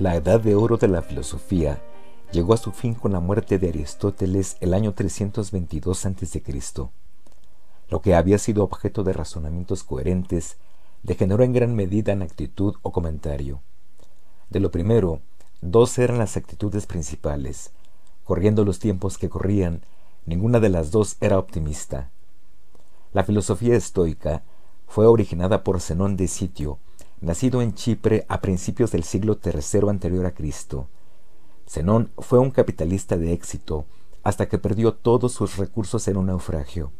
La edad de oro de la filosofía llegó a su fin con la muerte de Aristóteles el año 322 a.C. Lo que había sido objeto de razonamientos coherentes degeneró en gran medida en actitud o comentario. De lo primero, dos eran las actitudes principales. Corriendo los tiempos que corrían, ninguna de las dos era optimista. La filosofía estoica fue originada por Zenón de Sitio, nacido en Chipre a principios del siglo III anterior a Cristo. Zenón fue un capitalista de éxito hasta que perdió todos sus recursos en un naufragio.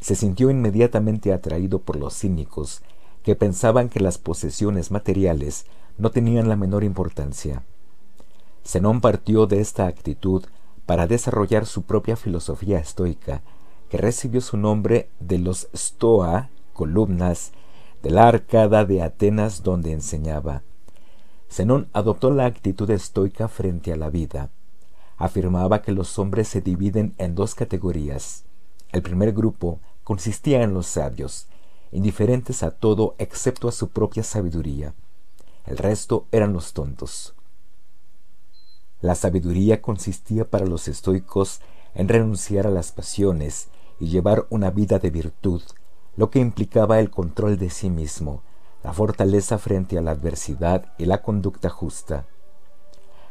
Se sintió inmediatamente atraído por los cínicos, que pensaban que las posesiones materiales no tenían la menor importancia. Zenón partió de esta actitud para desarrollar su propia filosofía estoica, que recibió su nombre de los Stoa, columnas, de la arcada de Atenas donde enseñaba. Zenón adoptó la actitud estoica frente a la vida. Afirmaba que los hombres se dividen en dos categorías. El primer grupo consistía en los sabios, indiferentes a todo excepto a su propia sabiduría. El resto eran los tontos. La sabiduría consistía para los estoicos en renunciar a las pasiones y llevar una vida de virtud, lo que implicaba el control de sí mismo, la fortaleza frente a la adversidad y la conducta justa.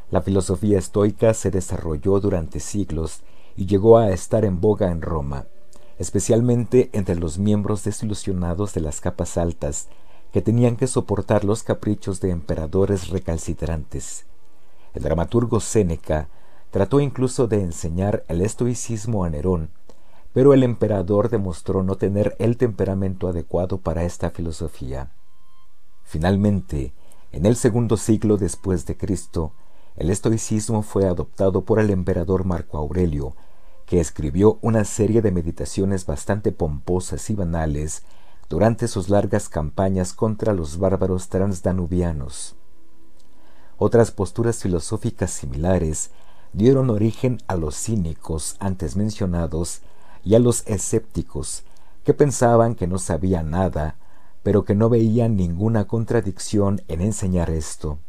La filosofía estoica se desarrolló durante siglos y llegó a estar en boga en Roma, especialmente entre los miembros desilusionados de las capas altas, que tenían que soportar los caprichos de emperadores recalcitrantes. El dramaturgo Séneca trató incluso de enseñar el estoicismo a Nerón, pero el emperador demostró no tener el temperamento adecuado para esta filosofía. Finalmente, en el segundo siglo después de Cristo, el estoicismo fue adoptado por el emperador Marco Aurelio, que escribió una serie de meditaciones bastante pomposas y banales durante sus largas campañas contra los bárbaros transdanubianos. Otras posturas filosóficas similares dieron origen a los cínicos antes mencionados y a los escépticos, que pensaban que no sabía nada, pero que no veían ninguna contradicción en enseñar esto.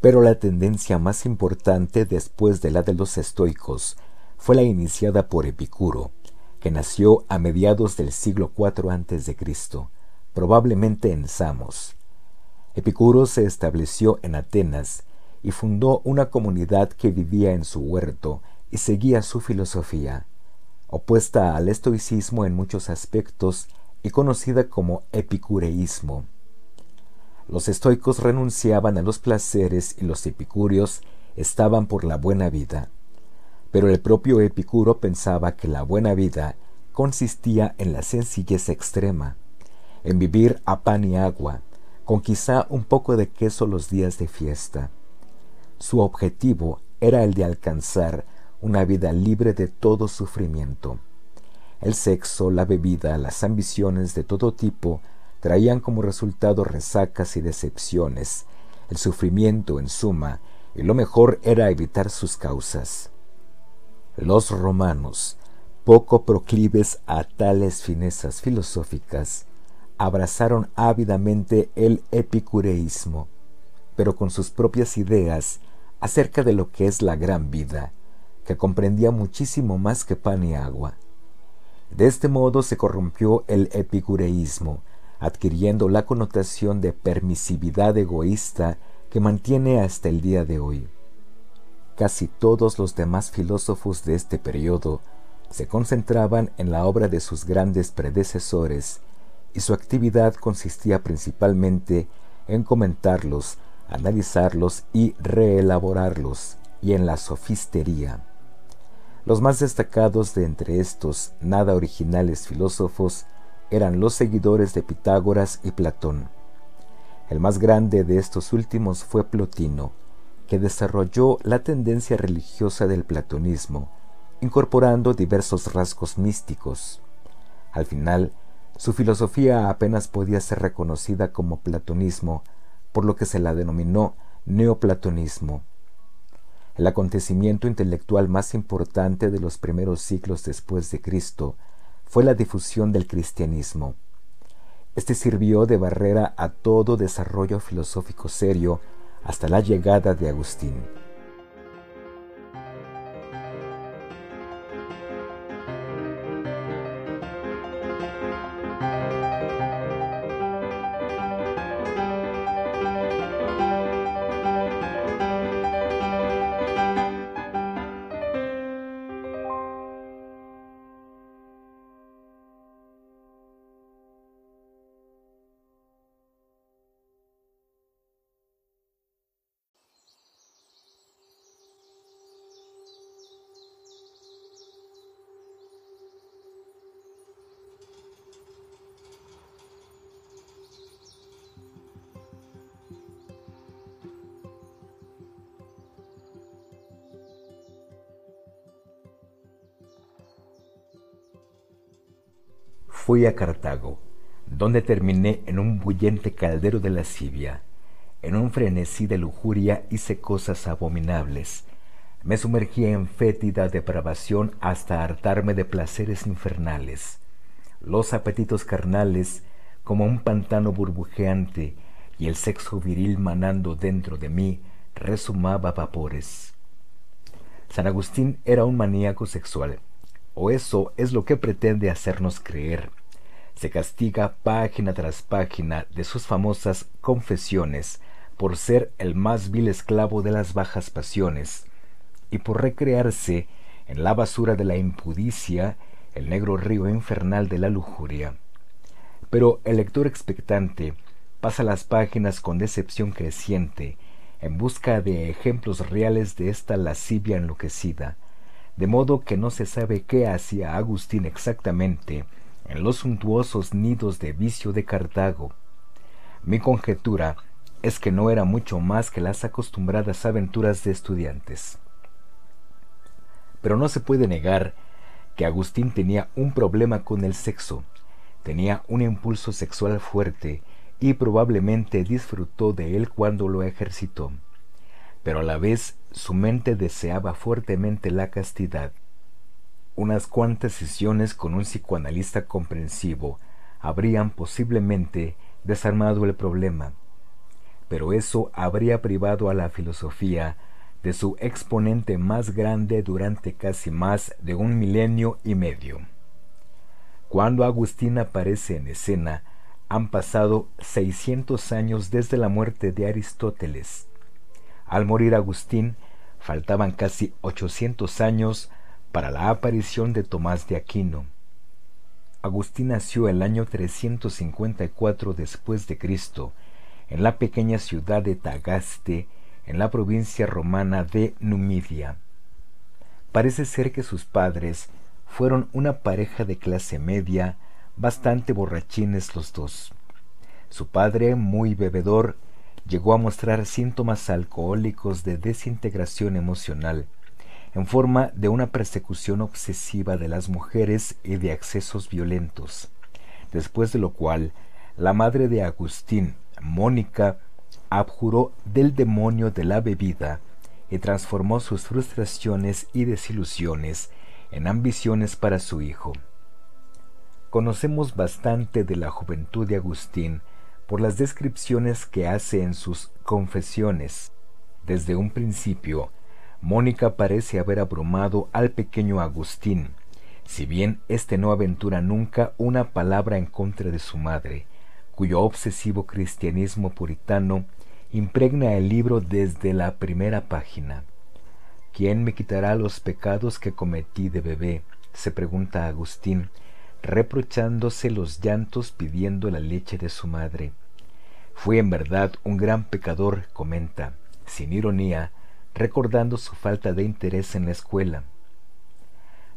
Pero la tendencia más importante después de la de los estoicos fue la iniciada por Epicuro, que nació a mediados del siglo IV a.C., probablemente en Samos. Epicuro se estableció en Atenas y fundó una comunidad que vivía en su huerto y seguía su filosofía opuesta al estoicismo en muchos aspectos y conocida como epicureísmo. Los estoicos renunciaban a los placeres y los epicúreos estaban por la buena vida. Pero el propio Epicuro pensaba que la buena vida consistía en la sencillez extrema, en vivir a pan y agua, con quizá un poco de queso los días de fiesta. Su objetivo era el de alcanzar una vida libre de todo sufrimiento. El sexo, la bebida, las ambiciones de todo tipo traían como resultado resacas y decepciones, el sufrimiento en suma, y lo mejor era evitar sus causas. Los romanos, poco proclives a tales finezas filosóficas, abrazaron ávidamente el epicureísmo, pero con sus propias ideas acerca de lo que es la gran vida, que comprendía muchísimo más que pan y agua. De este modo se corrompió el epicureísmo, adquiriendo la connotación de permisividad egoísta que mantiene hasta el día de hoy. Casi todos los demás filósofos de este periodo se concentraban en la obra de sus grandes predecesores y su actividad consistía principalmente en comentarlos, analizarlos y reelaborarlos, y en la sofistería. Los más destacados de entre estos nada originales filósofos eran los seguidores de Pitágoras y Platón. El más grande de estos últimos fue Plotino, que desarrolló la tendencia religiosa del platonismo, incorporando diversos rasgos místicos. Al final, su filosofía apenas podía ser reconocida como platonismo, por lo que se la denominó neoplatonismo. El acontecimiento intelectual más importante de los primeros siglos después de Cristo fue la difusión del cristianismo. Este sirvió de barrera a todo desarrollo filosófico serio hasta la llegada de Agustín. Fui a Cartago, donde terminé en un bullente caldero de lascivia. En un frenesí de lujuria hice cosas abominables. Me sumergí en fétida depravación hasta hartarme de placeres infernales. Los apetitos carnales, como un pantano burbujeante, y el sexo viril manando dentro de mí, resumaba vapores. San Agustín era un maníaco sexual o eso es lo que pretende hacernos creer. Se castiga página tras página de sus famosas confesiones por ser el más vil esclavo de las bajas pasiones y por recrearse en la basura de la impudicia, el negro río infernal de la lujuria. Pero el lector expectante pasa las páginas con decepción creciente en busca de ejemplos reales de esta lascivia enloquecida, de modo que no se sabe qué hacía Agustín exactamente en los suntuosos nidos de vicio de Cartago. Mi conjetura es que no era mucho más que las acostumbradas aventuras de estudiantes. Pero no se puede negar que Agustín tenía un problema con el sexo, tenía un impulso sexual fuerte y probablemente disfrutó de él cuando lo ejercitó pero a la vez su mente deseaba fuertemente la castidad. Unas cuantas sesiones con un psicoanalista comprensivo habrían posiblemente desarmado el problema, pero eso habría privado a la filosofía de su exponente más grande durante casi más de un milenio y medio. Cuando Agustín aparece en escena, han pasado seiscientos años desde la muerte de Aristóteles. Al morir Agustín, faltaban casi 800 años para la aparición de Tomás de Aquino. Agustín nació el año 354 después de Cristo en la pequeña ciudad de Tagaste, en la provincia romana de Numidia. Parece ser que sus padres fueron una pareja de clase media, bastante borrachines los dos. Su padre, muy bebedor, llegó a mostrar síntomas alcohólicos de desintegración emocional, en forma de una persecución obsesiva de las mujeres y de accesos violentos, después de lo cual la madre de Agustín, Mónica, abjuró del demonio de la bebida y transformó sus frustraciones y desilusiones en ambiciones para su hijo. Conocemos bastante de la juventud de Agustín por las descripciones que hace en sus confesiones. Desde un principio, Mónica parece haber abrumado al pequeño Agustín, si bien éste no aventura nunca una palabra en contra de su madre, cuyo obsesivo cristianismo puritano impregna el libro desde la primera página. ¿Quién me quitará los pecados que cometí de bebé? se pregunta Agustín, reprochándose los llantos pidiendo la leche de su madre. Fui en verdad un gran pecador, comenta, sin ironía, recordando su falta de interés en la escuela.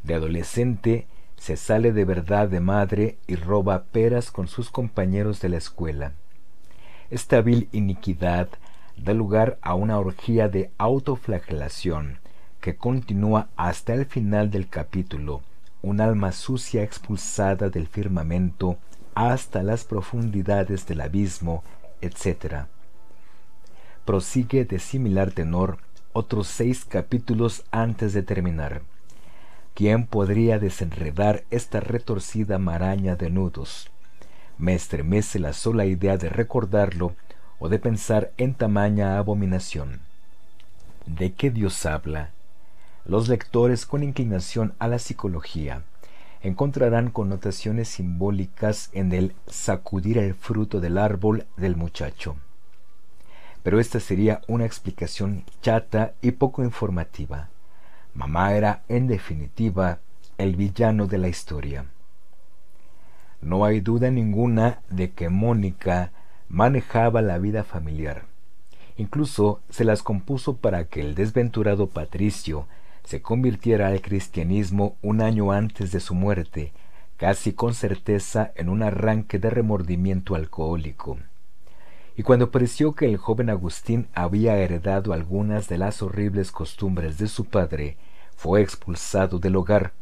De adolescente se sale de verdad de madre y roba peras con sus compañeros de la escuela. Esta vil iniquidad da lugar a una orgía de autoflagelación que continúa hasta el final del capítulo, un alma sucia expulsada del firmamento hasta las profundidades del abismo, etc. Prosigue de similar tenor otros seis capítulos antes de terminar. ¿Quién podría desenredar esta retorcida maraña de nudos? Me estremece la sola idea de recordarlo o de pensar en tamaña abominación. ¿De qué Dios habla? Los lectores con inclinación a la psicología encontrarán connotaciones simbólicas en el sacudir el fruto del árbol del muchacho. Pero esta sería una explicación chata y poco informativa. Mamá era, en definitiva, el villano de la historia. No hay duda ninguna de que Mónica manejaba la vida familiar. Incluso se las compuso para que el desventurado Patricio se convirtiera al cristianismo un año antes de su muerte, casi con certeza en un arranque de remordimiento alcohólico. Y cuando pareció que el joven Agustín había heredado algunas de las horribles costumbres de su padre, fue expulsado del hogar,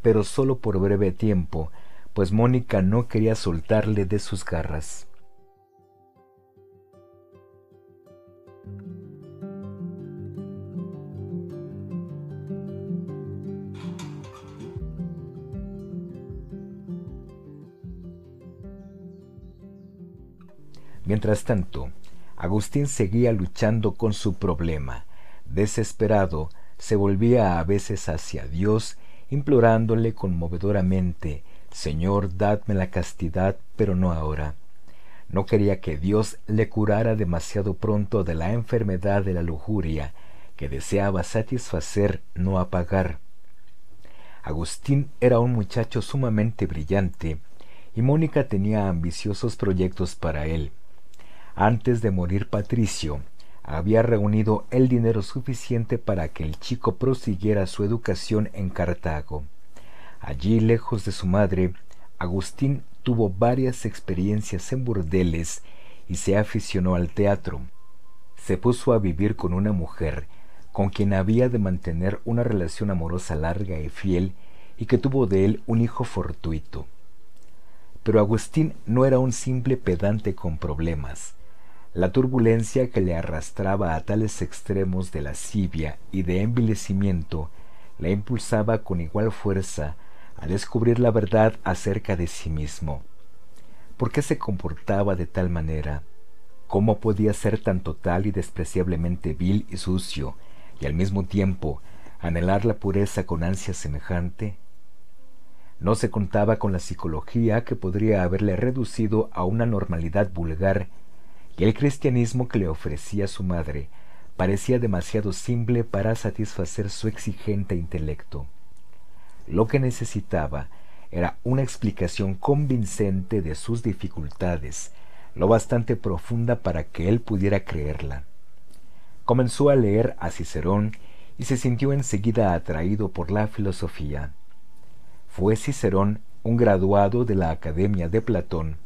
pero sólo por breve tiempo, pues Mónica no quería soltarle de sus garras. Mientras tanto, Agustín seguía luchando con su problema. Desesperado, se volvía a veces hacia Dios, implorándole conmovedoramente, Señor, dadme la castidad, pero no ahora. No quería que Dios le curara demasiado pronto de la enfermedad de la lujuria, que deseaba satisfacer, no apagar. Agustín era un muchacho sumamente brillante, y Mónica tenía ambiciosos proyectos para él. Antes de morir Patricio, había reunido el dinero suficiente para que el chico prosiguiera su educación en Cartago. Allí, lejos de su madre, Agustín tuvo varias experiencias en burdeles y se aficionó al teatro. Se puso a vivir con una mujer con quien había de mantener una relación amorosa larga y fiel y que tuvo de él un hijo fortuito. Pero Agustín no era un simple pedante con problemas. La turbulencia que le arrastraba a tales extremos de lascivia y de envilecimiento le impulsaba con igual fuerza a descubrir la verdad acerca de sí mismo. ¿Por qué se comportaba de tal manera? ¿Cómo podía ser tan total y despreciablemente vil y sucio, y al mismo tiempo anhelar la pureza con ansia semejante? No se contaba con la psicología que podría haberle reducido a una normalidad vulgar y el cristianismo que le ofrecía su madre parecía demasiado simple para satisfacer su exigente intelecto. Lo que necesitaba era una explicación convincente de sus dificultades, lo bastante profunda para que él pudiera creerla. Comenzó a leer a Cicerón y se sintió enseguida atraído por la filosofía. Fue Cicerón un graduado de la Academia de Platón,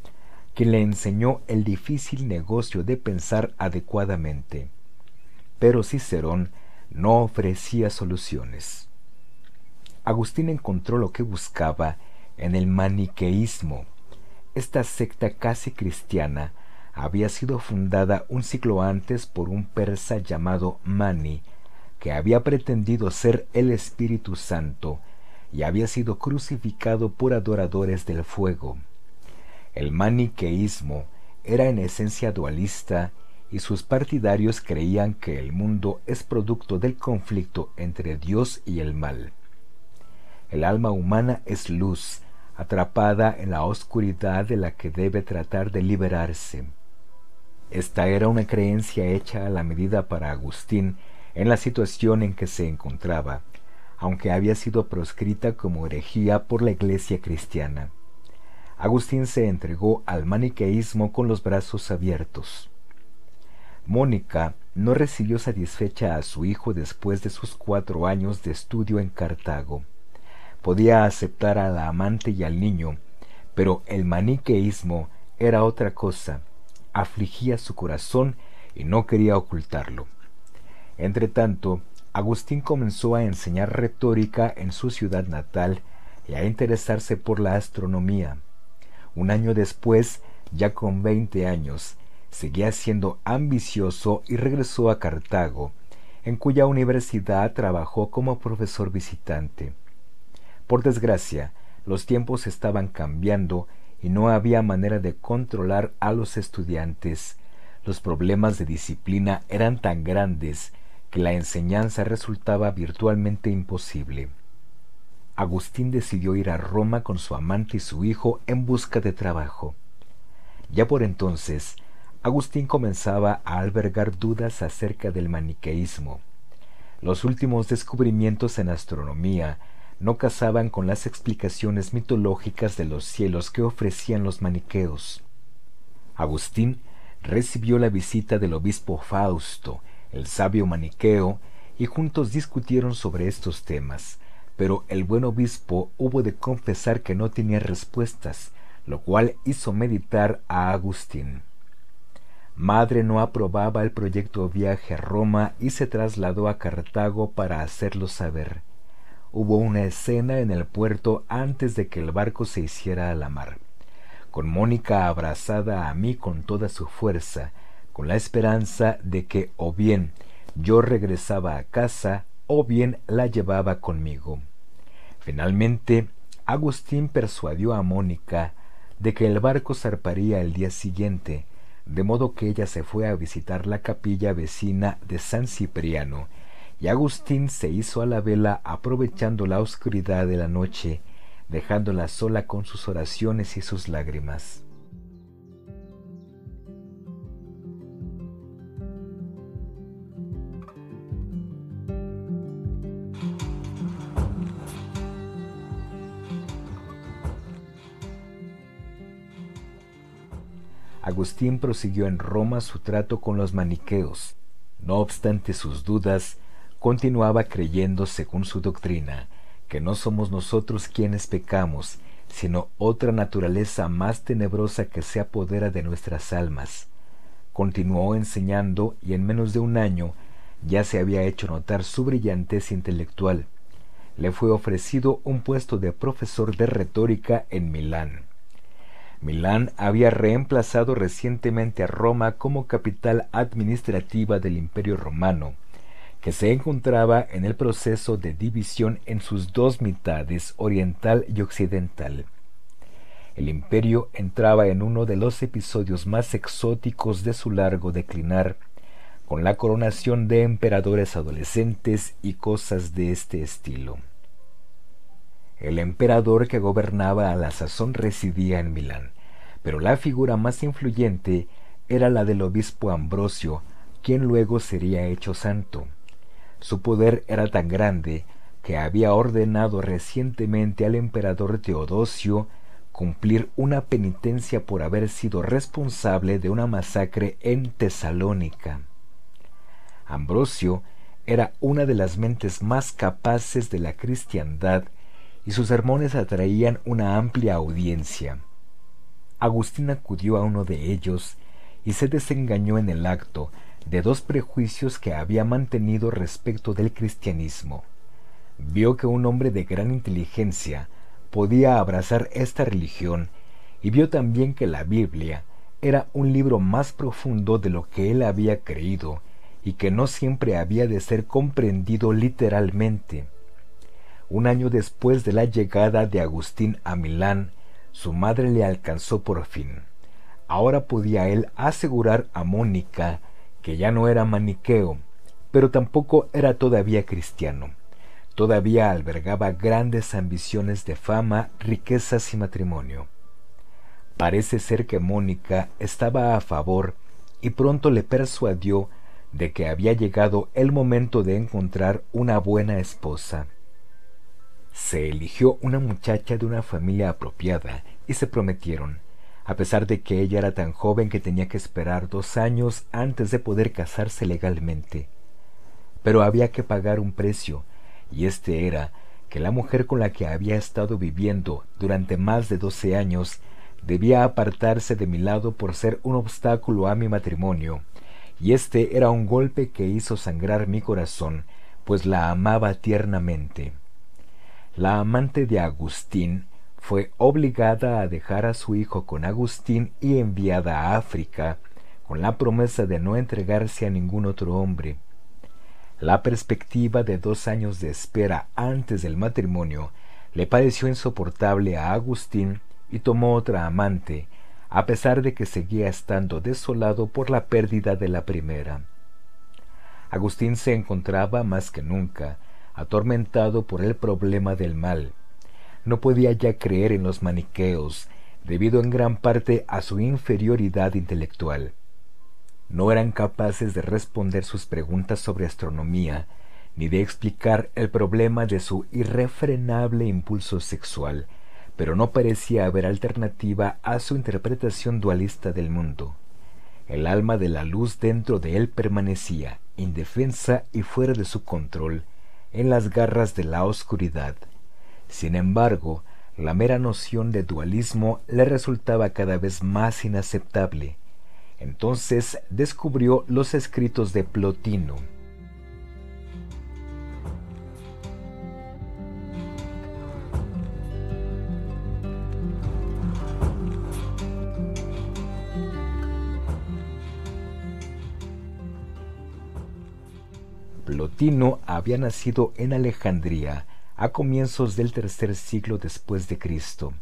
quien le enseñó el difícil negocio de pensar adecuadamente. Pero Cicerón no ofrecía soluciones. Agustín encontró lo que buscaba en el maniqueísmo. Esta secta casi cristiana había sido fundada un siglo antes por un persa llamado Mani, que había pretendido ser el Espíritu Santo y había sido crucificado por adoradores del fuego. El maniqueísmo era en esencia dualista y sus partidarios creían que el mundo es producto del conflicto entre Dios y el mal. El alma humana es luz, atrapada en la oscuridad de la que debe tratar de liberarse. Esta era una creencia hecha a la medida para Agustín en la situación en que se encontraba, aunque había sido proscrita como herejía por la Iglesia cristiana. Agustín se entregó al maniqueísmo con los brazos abiertos. Mónica no recibió satisfecha a su hijo después de sus cuatro años de estudio en Cartago. Podía aceptar a la amante y al niño, pero el maniqueísmo era otra cosa, afligía su corazón y no quería ocultarlo. Entretanto, Agustín comenzó a enseñar retórica en su ciudad natal y a interesarse por la astronomía. Un año después, ya con veinte años, seguía siendo ambicioso y regresó a Cartago, en cuya universidad trabajó como profesor visitante. Por desgracia, los tiempos estaban cambiando y no había manera de controlar a los estudiantes. los problemas de disciplina eran tan grandes que la enseñanza resultaba virtualmente imposible. Agustín decidió ir a Roma con su amante y su hijo en busca de trabajo. Ya por entonces, Agustín comenzaba a albergar dudas acerca del maniqueísmo. Los últimos descubrimientos en astronomía no casaban con las explicaciones mitológicas de los cielos que ofrecían los maniqueos. Agustín recibió la visita del obispo Fausto, el sabio maniqueo, y juntos discutieron sobre estos temas, pero el buen obispo hubo de confesar que no tenía respuestas, lo cual hizo meditar a Agustín. Madre no aprobaba el proyecto viaje a Roma y se trasladó a Cartago para hacerlo saber. Hubo una escena en el puerto antes de que el barco se hiciera a la mar con Mónica abrazada a mí con toda su fuerza, con la esperanza de que o bien yo regresaba a casa o bien la llevaba conmigo. Finalmente, Agustín persuadió a Mónica de que el barco zarparía el día siguiente, de modo que ella se fue a visitar la capilla vecina de San Cipriano, y Agustín se hizo a la vela aprovechando la oscuridad de la noche dejándola sola con sus oraciones y sus lágrimas. Agustín prosiguió en Roma su trato con los maniqueos. No obstante sus dudas, continuaba creyendo según su doctrina que no somos nosotros quienes pecamos, sino otra naturaleza más tenebrosa que se apodera de nuestras almas. Continuó enseñando y en menos de un año ya se había hecho notar su brillantez intelectual. Le fue ofrecido un puesto de profesor de retórica en Milán. Milán había reemplazado recientemente a Roma como capital administrativa del Imperio Romano, que se encontraba en el proceso de división en sus dos mitades, oriental y occidental. El imperio entraba en uno de los episodios más exóticos de su largo declinar, con la coronación de emperadores adolescentes y cosas de este estilo. El emperador que gobernaba a la sazón residía en Milán, pero la figura más influyente era la del obispo Ambrosio, quien luego sería hecho santo. Su poder era tan grande que había ordenado recientemente al emperador Teodosio cumplir una penitencia por haber sido responsable de una masacre en Tesalónica. Ambrosio era una de las mentes más capaces de la cristiandad y sus sermones atraían una amplia audiencia. Agustín acudió a uno de ellos y se desengañó en el acto de dos prejuicios que había mantenido respecto del cristianismo. Vio que un hombre de gran inteligencia podía abrazar esta religión y vio también que la Biblia era un libro más profundo de lo que él había creído y que no siempre había de ser comprendido literalmente. Un año después de la llegada de Agustín a Milán, su madre le alcanzó por fin. Ahora podía él asegurar a Mónica que ya no era maniqueo, pero tampoco era todavía cristiano. Todavía albergaba grandes ambiciones de fama, riquezas y matrimonio. Parece ser que Mónica estaba a favor y pronto le persuadió de que había llegado el momento de encontrar una buena esposa. Se eligió una muchacha de una familia apropiada y se prometieron a pesar de que ella era tan joven que tenía que esperar dos años antes de poder casarse legalmente. Pero había que pagar un precio, y este era que la mujer con la que había estado viviendo durante más de doce años debía apartarse de mi lado por ser un obstáculo a mi matrimonio, y este era un golpe que hizo sangrar mi corazón, pues la amaba tiernamente. La amante de Agustín fue obligada a dejar a su hijo con Agustín y enviada a África, con la promesa de no entregarse a ningún otro hombre. La perspectiva de dos años de espera antes del matrimonio le pareció insoportable a Agustín y tomó otra amante, a pesar de que seguía estando desolado por la pérdida de la primera. Agustín se encontraba más que nunca atormentado por el problema del mal. No podía ya creer en los maniqueos, debido en gran parte a su inferioridad intelectual. No eran capaces de responder sus preguntas sobre astronomía, ni de explicar el problema de su irrefrenable impulso sexual, pero no parecía haber alternativa a su interpretación dualista del mundo. El alma de la luz dentro de él permanecía, indefensa y fuera de su control, en las garras de la oscuridad. Sin embargo, la mera noción de dualismo le resultaba cada vez más inaceptable. Entonces descubrió los escritos de Plotino, Plotino había nacido en Alejandría a comienzos del tercer siglo después de Cristo.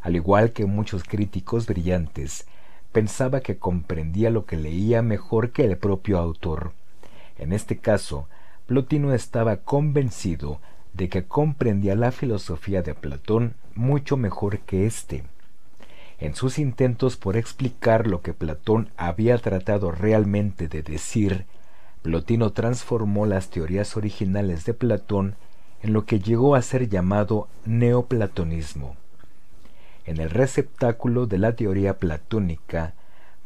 Al igual que muchos críticos brillantes, pensaba que comprendía lo que leía mejor que el propio autor. En este caso, Plotino estaba convencido de que comprendía la filosofía de Platón mucho mejor que éste. En sus intentos por explicar lo que Platón había tratado realmente de decir, Plotino transformó las teorías originales de Platón en lo que llegó a ser llamado neoplatonismo. En el receptáculo de la teoría platónica,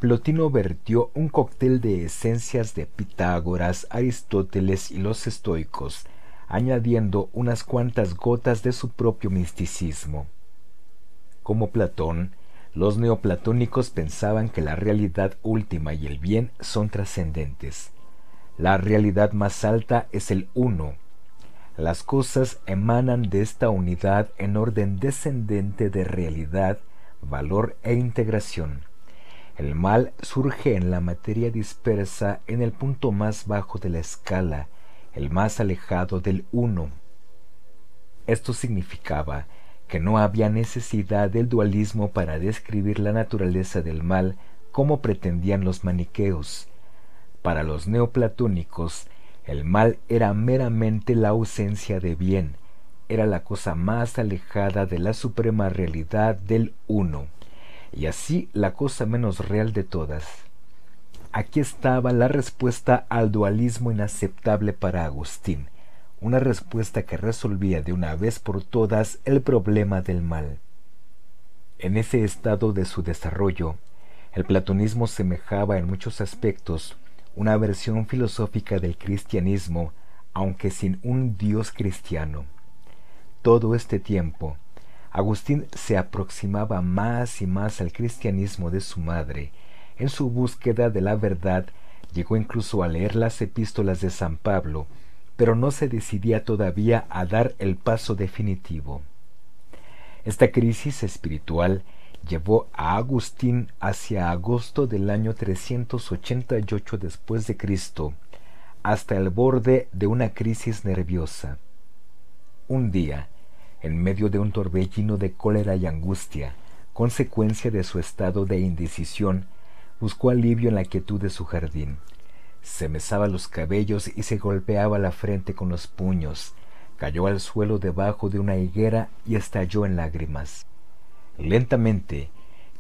Plotino vertió un cóctel de esencias de Pitágoras, Aristóteles y los estoicos, añadiendo unas cuantas gotas de su propio misticismo. Como Platón, los neoplatónicos pensaban que la realidad última y el bien son trascendentes, la realidad más alta es el uno. Las cosas emanan de esta unidad en orden descendente de realidad, valor e integración. El mal surge en la materia dispersa en el punto más bajo de la escala, el más alejado del uno. Esto significaba que no había necesidad del dualismo para describir la naturaleza del mal como pretendían los maniqueos, para los neoplatónicos, el mal era meramente la ausencia de bien, era la cosa más alejada de la suprema realidad del uno, y así la cosa menos real de todas. Aquí estaba la respuesta al dualismo inaceptable para Agustín, una respuesta que resolvía de una vez por todas el problema del mal. En ese estado de su desarrollo, el platonismo semejaba en muchos aspectos una versión filosófica del cristianismo, aunque sin un Dios cristiano. Todo este tiempo, Agustín se aproximaba más y más al cristianismo de su madre. En su búsqueda de la verdad, llegó incluso a leer las epístolas de San Pablo, pero no se decidía todavía a dar el paso definitivo. Esta crisis espiritual llevó a Agustín hacia agosto del año 388 después de Cristo, hasta el borde de una crisis nerviosa. Un día, en medio de un torbellino de cólera y angustia, consecuencia de su estado de indecisión, buscó alivio en la quietud de su jardín. Se mesaba los cabellos y se golpeaba la frente con los puños, cayó al suelo debajo de una higuera y estalló en lágrimas. Lentamente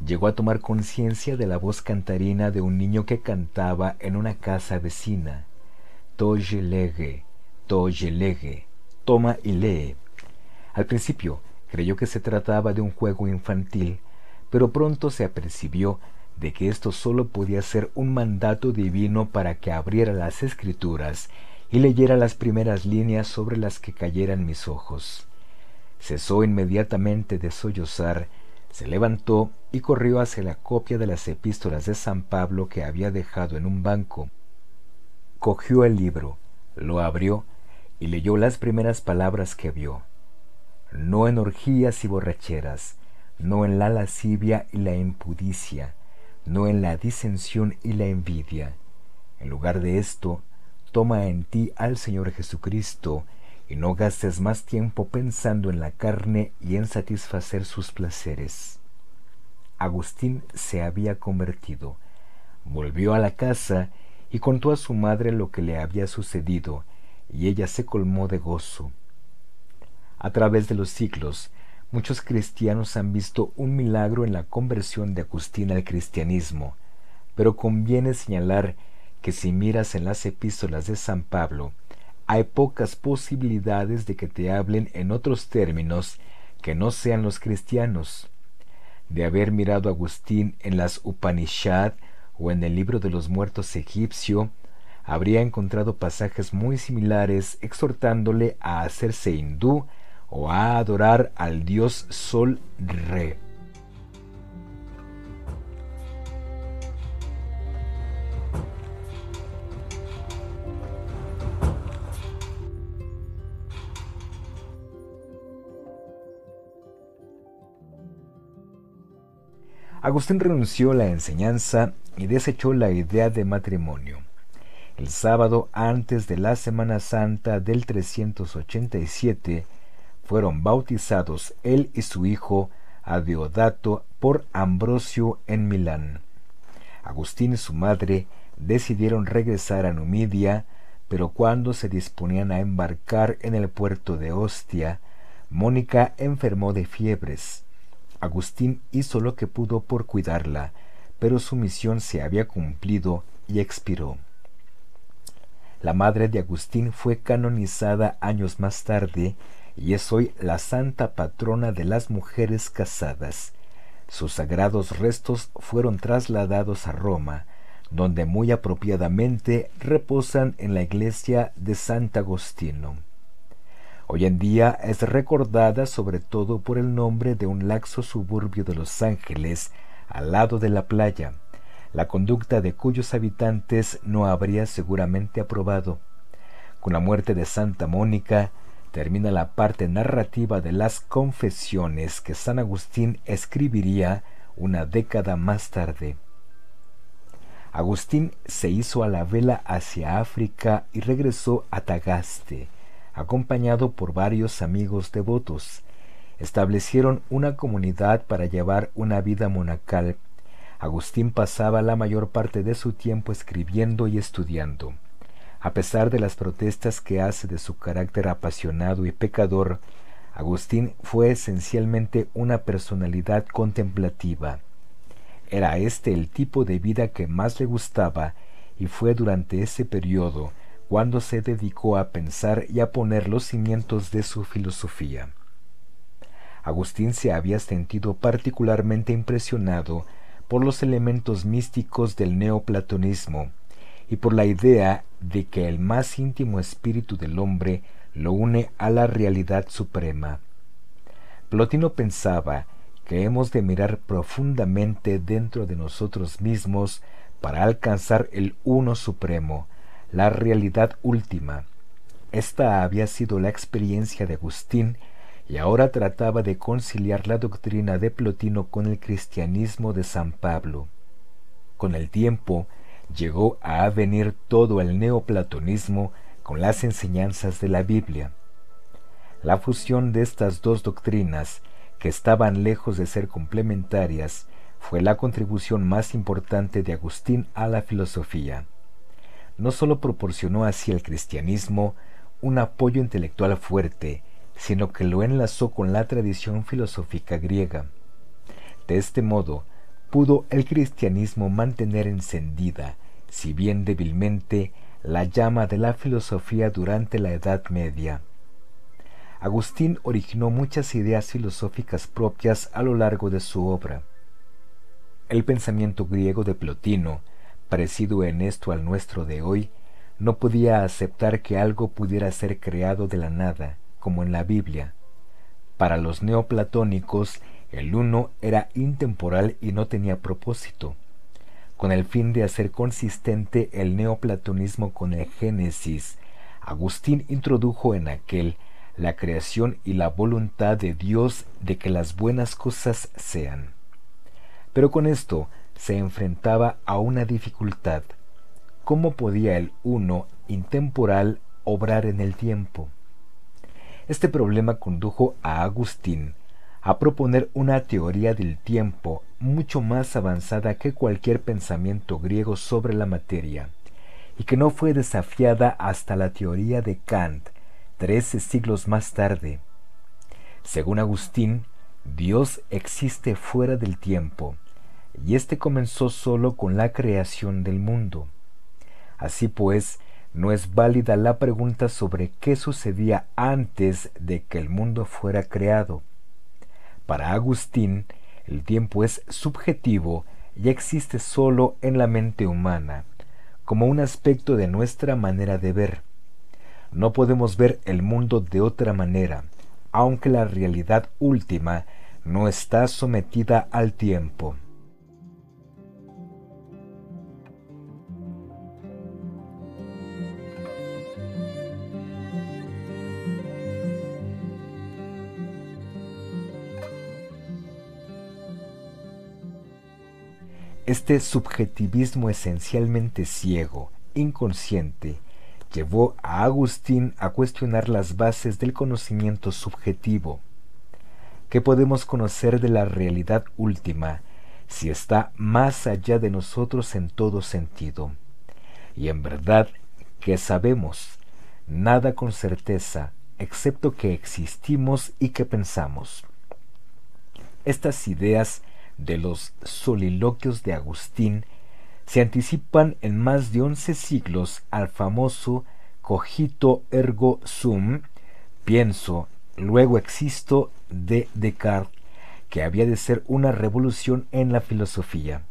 llegó a tomar conciencia de la voz cantarina de un niño que cantaba en una casa vecina. Toye lege, toye lege, toma y lee. Al principio creyó que se trataba de un juego infantil, pero pronto se apercibió de que esto sólo podía ser un mandato divino para que abriera las escrituras y leyera las primeras líneas sobre las que cayeran mis ojos. Cesó inmediatamente de sollozar se levantó y corrió hacia la copia de las epístolas de San Pablo que había dejado en un banco. Cogió el libro, lo abrió y leyó las primeras palabras que vio. No en orgías y borracheras, no en la lascivia y la impudicia, no en la disensión y la envidia. En lugar de esto, toma en ti al Señor Jesucristo y no gastes más tiempo pensando en la carne y en satisfacer sus placeres. Agustín se había convertido. Volvió a la casa y contó a su madre lo que le había sucedido, y ella se colmó de gozo. A través de los siglos, muchos cristianos han visto un milagro en la conversión de Agustín al cristianismo, pero conviene señalar que si miras en las epístolas de San Pablo, hay pocas posibilidades de que te hablen en otros términos que no sean los cristianos. De haber mirado a Agustín en las Upanishad o en el libro de los muertos egipcio, habría encontrado pasajes muy similares exhortándole a hacerse hindú o a adorar al dios Sol Re. Agustín renunció a la enseñanza y desechó la idea de matrimonio. El sábado antes de la Semana Santa del 387 fueron bautizados él y su hijo Adeodato por Ambrosio en Milán. Agustín y su madre decidieron regresar a Numidia, pero cuando se disponían a embarcar en el puerto de Ostia, Mónica enfermó de fiebres. Agustín hizo lo que pudo por cuidarla, pero su misión se había cumplido y expiró. La madre de Agustín fue canonizada años más tarde y es hoy la santa patrona de las mujeres casadas. Sus sagrados restos fueron trasladados a Roma, donde muy apropiadamente reposan en la iglesia de Sant Agostino. Hoy en día es recordada sobre todo por el nombre de un laxo suburbio de Los Ángeles al lado de la playa, la conducta de cuyos habitantes no habría seguramente aprobado. Con la muerte de Santa Mónica termina la parte narrativa de las confesiones que San Agustín escribiría una década más tarde. Agustín se hizo a la vela hacia África y regresó a Tagaste, acompañado por varios amigos devotos. Establecieron una comunidad para llevar una vida monacal. Agustín pasaba la mayor parte de su tiempo escribiendo y estudiando. A pesar de las protestas que hace de su carácter apasionado y pecador, Agustín fue esencialmente una personalidad contemplativa. Era este el tipo de vida que más le gustaba y fue durante ese periodo cuando se dedicó a pensar y a poner los cimientos de su filosofía. Agustín se había sentido particularmente impresionado por los elementos místicos del neoplatonismo y por la idea de que el más íntimo espíritu del hombre lo une a la realidad suprema. Plotino pensaba que hemos de mirar profundamente dentro de nosotros mismos para alcanzar el uno supremo, la realidad última. Esta había sido la experiencia de Agustín y ahora trataba de conciliar la doctrina de Plotino con el cristianismo de San Pablo. Con el tiempo llegó a venir todo el neoplatonismo con las enseñanzas de la Biblia. La fusión de estas dos doctrinas, que estaban lejos de ser complementarias, fue la contribución más importante de Agustín a la filosofía no sólo proporcionó así al cristianismo un apoyo intelectual fuerte, sino que lo enlazó con la tradición filosófica griega. De este modo, pudo el cristianismo mantener encendida, si bien débilmente, la llama de la filosofía durante la Edad Media. Agustín originó muchas ideas filosóficas propias a lo largo de su obra. El pensamiento griego de Plotino, parecido en esto al nuestro de hoy, no podía aceptar que algo pudiera ser creado de la nada, como en la Biblia. Para los neoplatónicos, el uno era intemporal y no tenía propósito. Con el fin de hacer consistente el neoplatonismo con el Génesis, Agustín introdujo en aquel la creación y la voluntad de Dios de que las buenas cosas sean. Pero con esto se enfrentaba a una dificultad. ¿Cómo podía el uno intemporal obrar en el tiempo? Este problema condujo a Agustín a proponer una teoría del tiempo mucho más avanzada que cualquier pensamiento griego sobre la materia, y que no fue desafiada hasta la teoría de Kant, trece siglos más tarde. Según Agustín, Dios existe fuera del tiempo, y éste comenzó solo con la creación del mundo. Así pues, no es válida la pregunta sobre qué sucedía antes de que el mundo fuera creado. Para Agustín, el tiempo es subjetivo y existe solo en la mente humana, como un aspecto de nuestra manera de ver. No podemos ver el mundo de otra manera, aunque la realidad última no está sometida al tiempo. Este subjetivismo esencialmente ciego, inconsciente, llevó a Agustín a cuestionar las bases del conocimiento subjetivo. ¿Qué podemos conocer de la realidad última si está más allá de nosotros en todo sentido? Y en verdad, ¿qué sabemos? Nada con certeza, excepto que existimos y que pensamos. Estas ideas de los soliloquios de Agustín se anticipan en más de once siglos al famoso cogito ergo sum, pienso, luego existo de Descartes, que había de ser una revolución en la filosofía.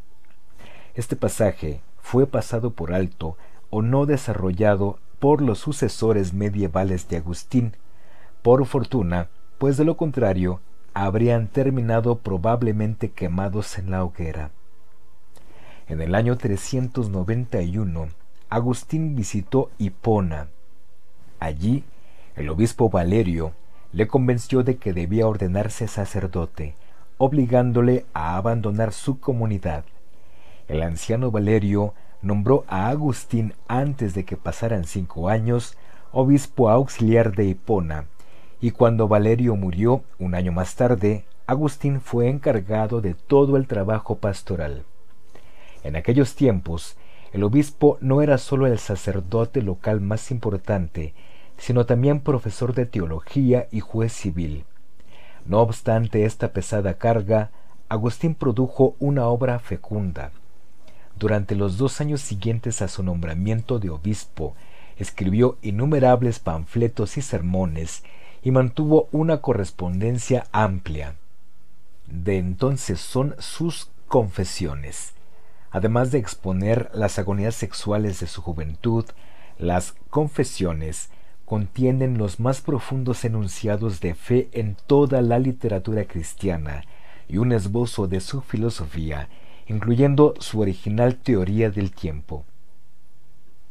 Este pasaje fue pasado por alto o no desarrollado por los sucesores medievales de Agustín, por fortuna, pues de lo contrario habrían terminado probablemente quemados en la hoguera. En el año 391, Agustín visitó Hipona. Allí, el obispo Valerio le convenció de que debía ordenarse sacerdote, obligándole a abandonar su comunidad. El anciano Valerio nombró a Agustín antes de que pasaran cinco años obispo auxiliar de Hipona, y cuando Valerio murió un año más tarde, Agustín fue encargado de todo el trabajo pastoral. En aquellos tiempos, el obispo no era sólo el sacerdote local más importante, sino también profesor de teología y juez civil. No obstante esta pesada carga, Agustín produjo una obra fecunda. Durante los dos años siguientes a su nombramiento de obispo, escribió innumerables panfletos y sermones y mantuvo una correspondencia amplia. De entonces son sus confesiones. Además de exponer las agonías sexuales de su juventud, las confesiones contienen los más profundos enunciados de fe en toda la literatura cristiana y un esbozo de su filosofía, incluyendo su original teoría del tiempo.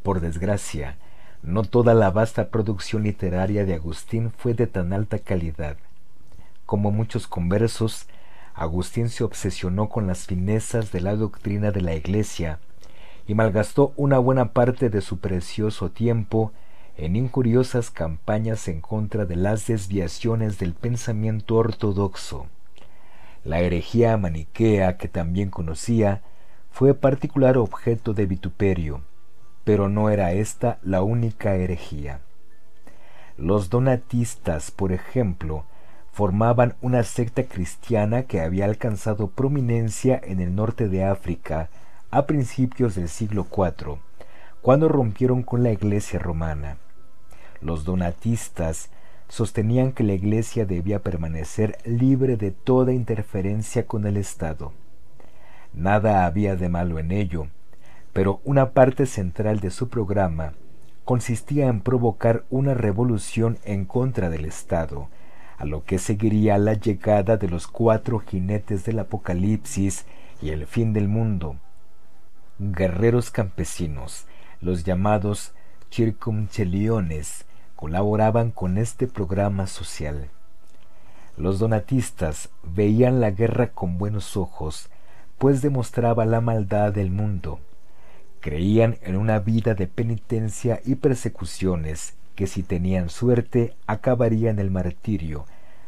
Por desgracia, no toda la vasta producción literaria de Agustín fue de tan alta calidad. Como muchos conversos, Agustín se obsesionó con las finezas de la doctrina de la Iglesia y malgastó una buena parte de su precioso tiempo en incuriosas campañas en contra de las desviaciones del pensamiento ortodoxo. La herejía maniquea que también conocía fue particular objeto de vituperio pero no era esta la única herejía. Los donatistas, por ejemplo, formaban una secta cristiana que había alcanzado prominencia en el norte de África a principios del siglo IV, cuando rompieron con la Iglesia romana. Los donatistas sostenían que la Iglesia debía permanecer libre de toda interferencia con el Estado. Nada había de malo en ello, pero una parte central de su programa consistía en provocar una revolución en contra del Estado, a lo que seguiría la llegada de los cuatro jinetes del Apocalipsis y el fin del mundo. Guerreros campesinos, los llamados circumceliones, colaboraban con este programa social. Los donatistas veían la guerra con buenos ojos, pues demostraba la maldad del mundo Creían en una vida de penitencia y persecuciones que si tenían suerte acabarían el martirio,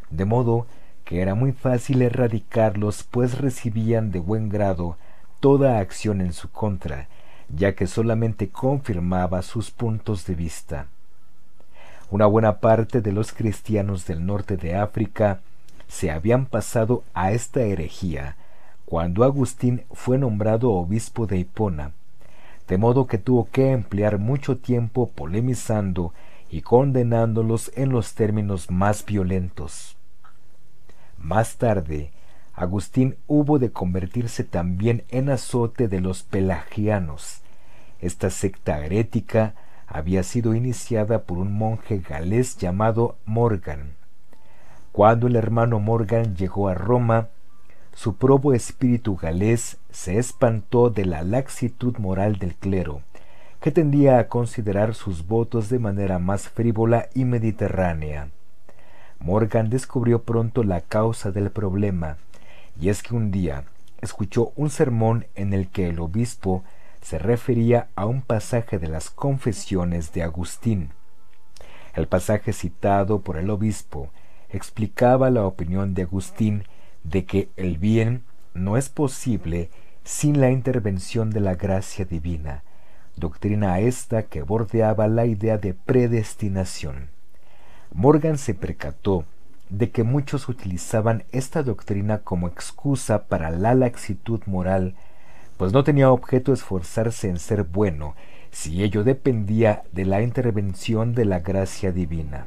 de modo que era muy fácil erradicarlos pues recibían de buen grado toda acción en su contra, ya que solamente confirmaba sus puntos de vista. Una buena parte de los cristianos del norte de África se habían pasado a esta herejía cuando Agustín fue nombrado obispo de Hipona, de modo que tuvo que emplear mucho tiempo polemizando y condenándolos en los términos más violentos. Más tarde, Agustín hubo de convertirse también en azote de los pelagianos. Esta secta herética había sido iniciada por un monje galés llamado Morgan. Cuando el hermano Morgan llegó a Roma, su probo espíritu galés se espantó de la laxitud moral del clero, que tendía a considerar sus votos de manera más frívola y mediterránea. Morgan descubrió pronto la causa del problema, y es que un día escuchó un sermón en el que el obispo se refería a un pasaje de las confesiones de Agustín. El pasaje citado por el obispo explicaba la opinión de Agustín de que el bien no es posible sin la intervención de la gracia divina, doctrina esta que bordeaba la idea de predestinación. Morgan se percató de que muchos utilizaban esta doctrina como excusa para la laxitud moral, pues no tenía objeto esforzarse en ser bueno si ello dependía de la intervención de la gracia divina.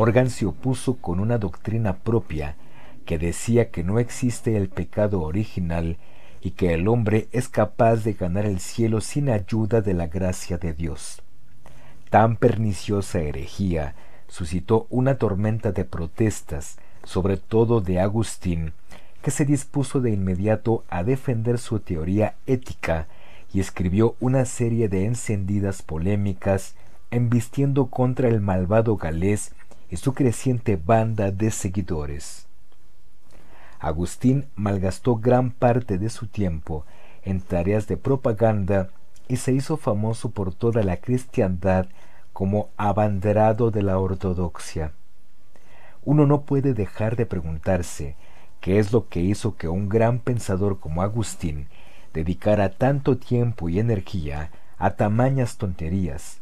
Morgan se opuso con una doctrina propia que decía que no existe el pecado original y que el hombre es capaz de ganar el cielo sin ayuda de la gracia de Dios. Tan perniciosa herejía suscitó una tormenta de protestas, sobre todo de Agustín, que se dispuso de inmediato a defender su teoría ética y escribió una serie de encendidas polémicas embistiendo contra el malvado galés y su creciente banda de seguidores. Agustín malgastó gran parte de su tiempo en tareas de propaganda y se hizo famoso por toda la cristiandad como abanderado de la ortodoxia. Uno no puede dejar de preguntarse qué es lo que hizo que un gran pensador como Agustín dedicara tanto tiempo y energía a tamañas tonterías,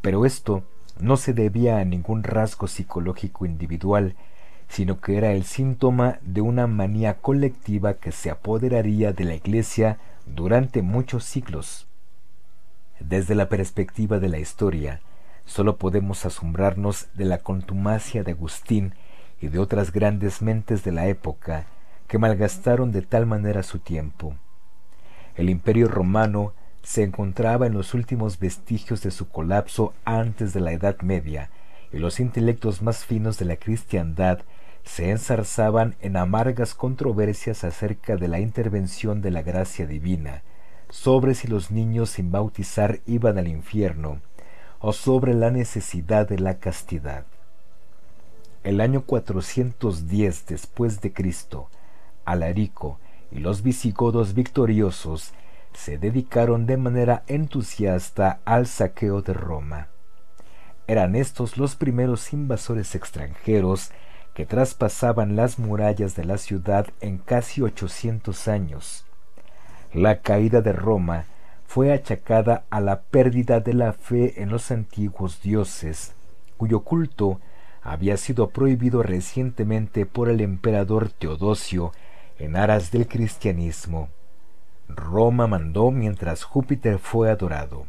pero esto no se debía a ningún rasgo psicológico individual, sino que era el síntoma de una manía colectiva que se apoderaría de la Iglesia durante muchos siglos. Desde la perspectiva de la historia, sólo podemos asombrarnos de la contumacia de Agustín y de otras grandes mentes de la época que malgastaron de tal manera su tiempo. El imperio romano se encontraba en los últimos vestigios de su colapso antes de la Edad Media, y los intelectos más finos de la cristiandad se enzarzaban en amargas controversias acerca de la intervención de la gracia divina, sobre si los niños sin bautizar iban al infierno, o sobre la necesidad de la castidad. El año 410 después de Cristo, Alarico y los visigodos victoriosos se dedicaron de manera entusiasta al saqueo de Roma. Eran estos los primeros invasores extranjeros que traspasaban las murallas de la ciudad en casi ochocientos años. La caída de Roma fue achacada a la pérdida de la fe en los antiguos dioses, cuyo culto había sido prohibido recientemente por el emperador Teodosio en aras del cristianismo. Roma mandó mientras Júpiter fue adorado.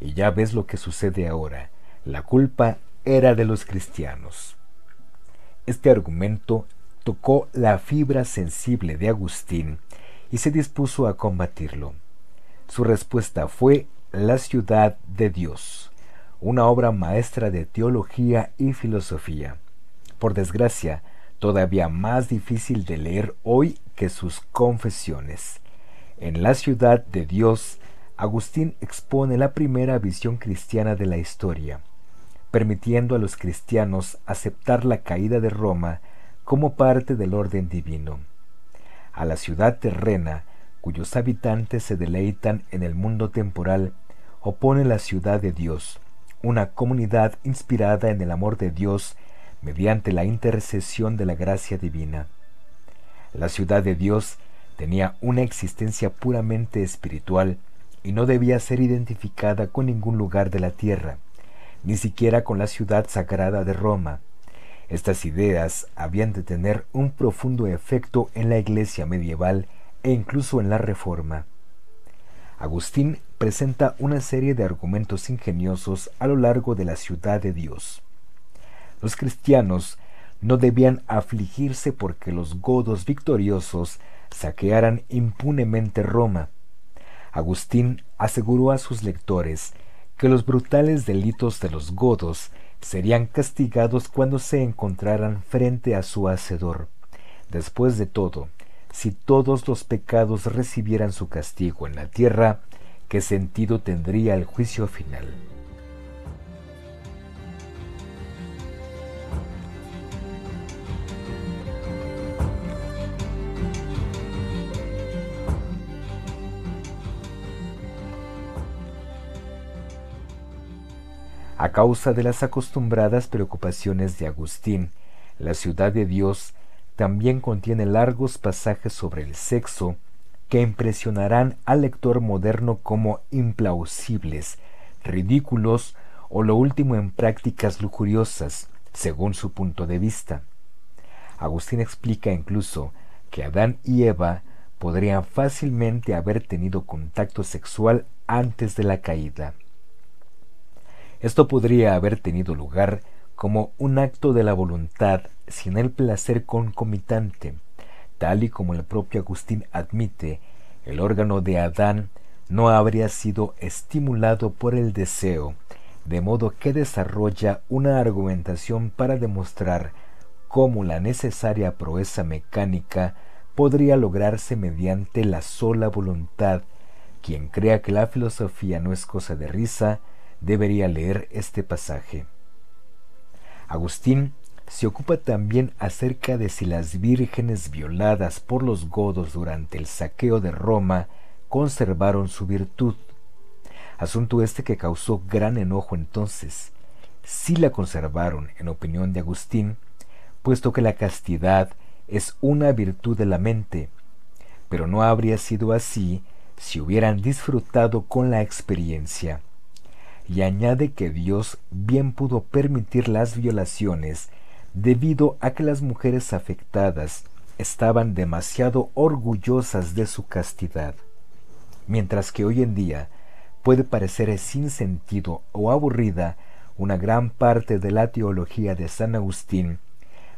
Y ya ves lo que sucede ahora. La culpa era de los cristianos. Este argumento tocó la fibra sensible de Agustín y se dispuso a combatirlo. Su respuesta fue La ciudad de Dios, una obra maestra de teología y filosofía. Por desgracia, todavía más difícil de leer hoy que sus confesiones. En la ciudad de Dios, Agustín expone la primera visión cristiana de la historia, permitiendo a los cristianos aceptar la caída de Roma como parte del orden divino. A la ciudad terrena, cuyos habitantes se deleitan en el mundo temporal, opone la ciudad de Dios, una comunidad inspirada en el amor de Dios mediante la intercesión de la gracia divina. La ciudad de Dios tenía una existencia puramente espiritual y no debía ser identificada con ningún lugar de la tierra, ni siquiera con la ciudad sagrada de Roma. Estas ideas habían de tener un profundo efecto en la iglesia medieval e incluso en la Reforma. Agustín presenta una serie de argumentos ingeniosos a lo largo de la ciudad de Dios. Los cristianos no debían afligirse porque los godos victoriosos saquearan impunemente Roma. Agustín aseguró a sus lectores que los brutales delitos de los godos serían castigados cuando se encontraran frente a su hacedor. Después de todo, si todos los pecados recibieran su castigo en la tierra, ¿qué sentido tendría el juicio final? A causa de las acostumbradas preocupaciones de Agustín, la ciudad de Dios también contiene largos pasajes sobre el sexo que impresionarán al lector moderno como implausibles, ridículos o lo último en prácticas lujuriosas, según su punto de vista. Agustín explica incluso que Adán y Eva podrían fácilmente haber tenido contacto sexual antes de la caída. Esto podría haber tenido lugar como un acto de la voluntad sin el placer concomitante. Tal y como el propio Agustín admite, el órgano de Adán no habría sido estimulado por el deseo, de modo que desarrolla una argumentación para demostrar cómo la necesaria proeza mecánica podría lograrse mediante la sola voluntad. Quien crea que la filosofía no es cosa de risa, debería leer este pasaje. Agustín se ocupa también acerca de si las vírgenes violadas por los godos durante el saqueo de Roma conservaron su virtud. Asunto este que causó gran enojo entonces. Sí la conservaron, en opinión de Agustín, puesto que la castidad es una virtud de la mente, pero no habría sido así si hubieran disfrutado con la experiencia y añade que Dios bien pudo permitir las violaciones debido a que las mujeres afectadas estaban demasiado orgullosas de su castidad, mientras que hoy en día puede parecer sin sentido o aburrida una gran parte de la teología de San Agustín,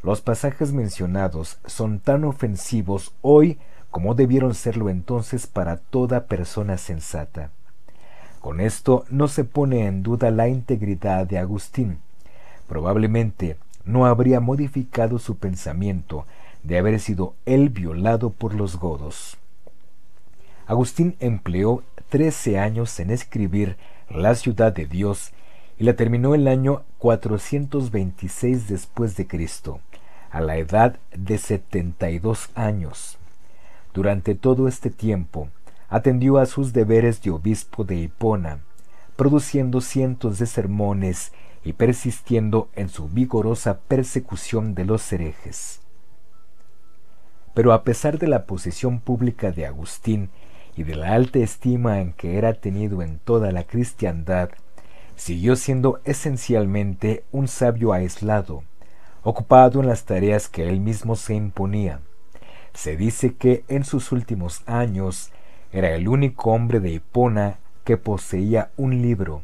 los pasajes mencionados son tan ofensivos hoy como debieron serlo entonces para toda persona sensata. Con esto no se pone en duda la integridad de Agustín. Probablemente no habría modificado su pensamiento de haber sido él violado por los godos. Agustín empleó trece años en escribir La ciudad de Dios y la terminó el año 426 después de Cristo, a la edad de 72 años. Durante todo este tiempo, atendió a sus deberes de obispo de Hipona, produciendo cientos de sermones y persistiendo en su vigorosa persecución de los herejes. Pero a pesar de la posición pública de Agustín y de la alta estima en que era tenido en toda la cristiandad, siguió siendo esencialmente un sabio aislado, ocupado en las tareas que él mismo se imponía. Se dice que en sus últimos años era el único hombre de Hipona que poseía un libro.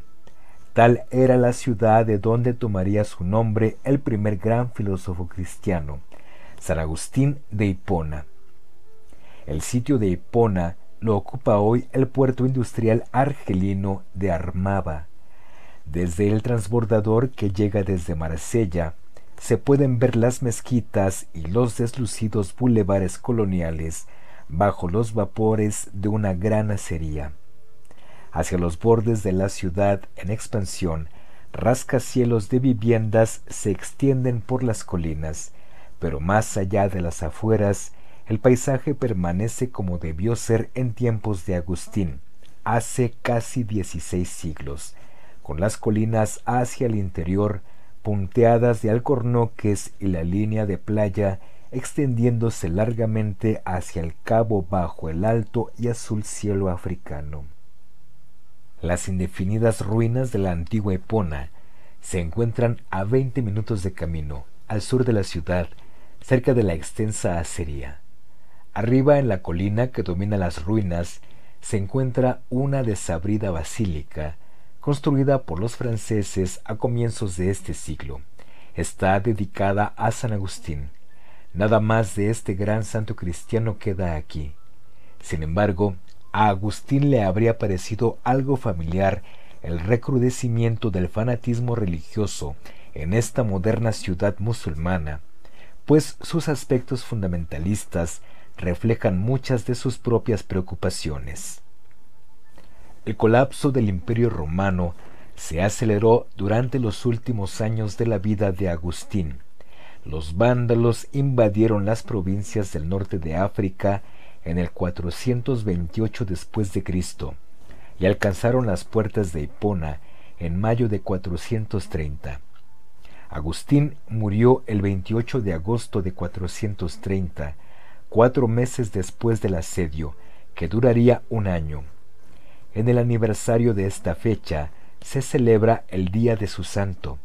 Tal era la ciudad de donde tomaría su nombre el primer gran filósofo cristiano, San Agustín de Hipona. El sitio de Hipona lo ocupa hoy el puerto industrial argelino de Armaba. Desde el transbordador que llega desde Marsella, se pueden ver las mezquitas y los deslucidos bulevares coloniales bajo los vapores de una gran acería. Hacia los bordes de la ciudad en expansión, rascacielos de viviendas se extienden por las colinas, pero más allá de las afueras, el paisaje permanece como debió ser en tiempos de Agustín, hace casi 16 siglos, con las colinas hacia el interior, punteadas de alcornoques y la línea de playa extendiéndose largamente hacia el cabo bajo el alto y azul cielo africano. Las indefinidas ruinas de la antigua Epona se encuentran a veinte minutos de camino, al sur de la ciudad, cerca de la extensa acería. Arriba en la colina que domina las ruinas se encuentra una desabrida basílica, construida por los franceses a comienzos de este siglo. Está dedicada a San Agustín, Nada más de este gran santo cristiano queda aquí. Sin embargo, a Agustín le habría parecido algo familiar el recrudecimiento del fanatismo religioso en esta moderna ciudad musulmana, pues sus aspectos fundamentalistas reflejan muchas de sus propias preocupaciones. El colapso del imperio romano se aceleró durante los últimos años de la vida de Agustín, los vándalos invadieron las provincias del norte de África en el 428 después de Cristo y alcanzaron las puertas de Hipona en mayo de 430. Agustín murió el 28 de agosto de 430, cuatro meses después del asedio, que duraría un año. En el aniversario de esta fecha se celebra el Día de su Santo,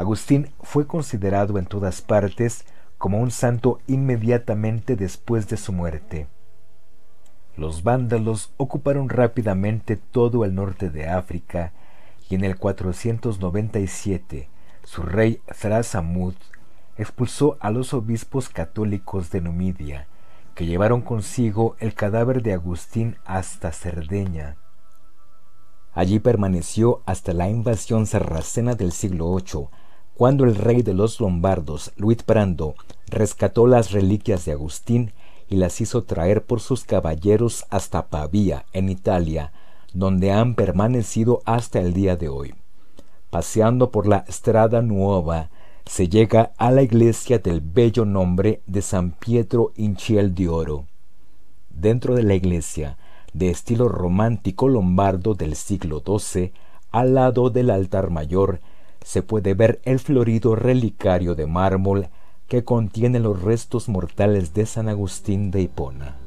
Agustín fue considerado en todas partes como un santo inmediatamente después de su muerte. Los vándalos ocuparon rápidamente todo el norte de África y en el 497 su rey Thrasamud expulsó a los obispos católicos de Numidia, que llevaron consigo el cadáver de Agustín hasta Cerdeña. Allí permaneció hasta la invasión sarracena del siglo VIII, cuando el rey de los lombardos, Luis Brando, rescató las reliquias de Agustín y las hizo traer por sus caballeros hasta Pavía, en Italia, donde han permanecido hasta el día de hoy. Paseando por la Strada Nuova, se llega a la iglesia del bello nombre de San Pietro Inchiel de Oro. Dentro de la iglesia, de estilo romántico lombardo del siglo XII, al lado del altar mayor, se puede ver el florido relicario de mármol que contiene los restos mortales de San Agustín de Hipona.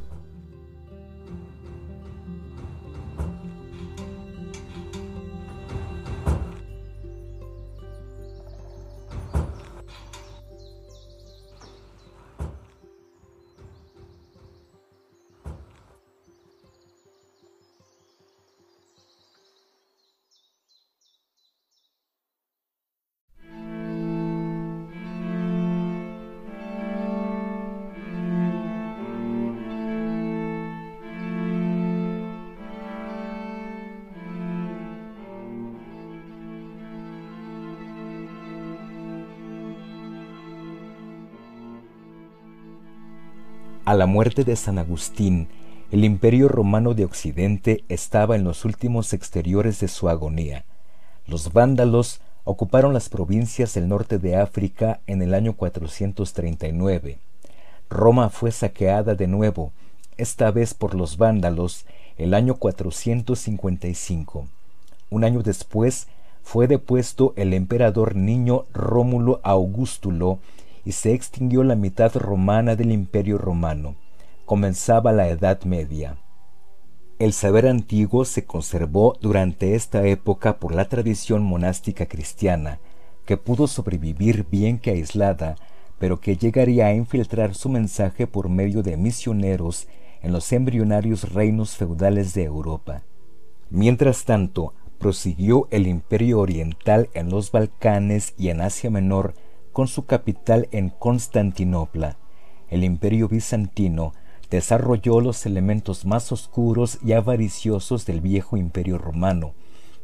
A la muerte de San Agustín, el imperio romano de Occidente estaba en los últimos exteriores de su agonía. Los vándalos ocuparon las provincias del norte de África en el año 439. Roma fue saqueada de nuevo, esta vez por los vándalos, el año 455. Un año después fue depuesto el emperador niño Rómulo Augustulo y se extinguió la mitad romana del imperio romano. Comenzaba la Edad Media. El saber antiguo se conservó durante esta época por la tradición monástica cristiana, que pudo sobrevivir bien que aislada, pero que llegaría a infiltrar su mensaje por medio de misioneros en los embrionarios reinos feudales de Europa. Mientras tanto, prosiguió el imperio oriental en los Balcanes y en Asia Menor con su capital en Constantinopla. El imperio bizantino desarrolló los elementos más oscuros y avariciosos del viejo imperio romano,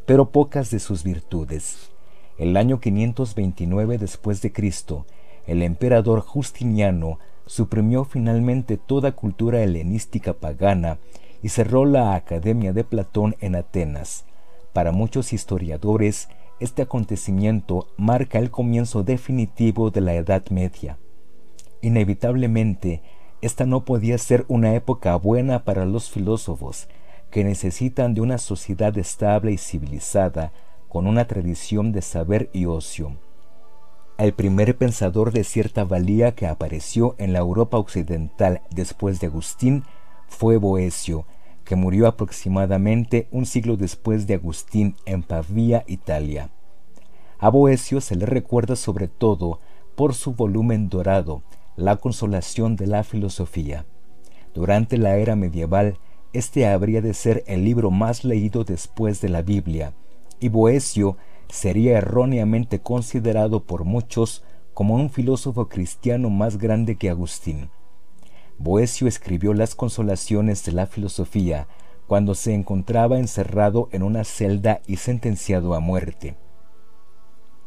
pero pocas de sus virtudes. El año 529 después de Cristo, el emperador Justiniano suprimió finalmente toda cultura helenística pagana y cerró la Academia de Platón en Atenas. Para muchos historiadores, este acontecimiento marca el comienzo definitivo de la Edad Media. Inevitablemente, esta no podía ser una época buena para los filósofos, que necesitan de una sociedad estable y civilizada, con una tradición de saber y ocio. El primer pensador de cierta valía que apareció en la Europa occidental después de Agustín fue Boecio, que murió aproximadamente un siglo después de Agustín en Pavía, Italia. A Boecio se le recuerda sobre todo por su volumen dorado, La consolación de la filosofía. Durante la era medieval, este habría de ser el libro más leído después de la Biblia, y Boecio sería erróneamente considerado por muchos como un filósofo cristiano más grande que Agustín. Boecio escribió las consolaciones de la filosofía cuando se encontraba encerrado en una celda y sentenciado a muerte.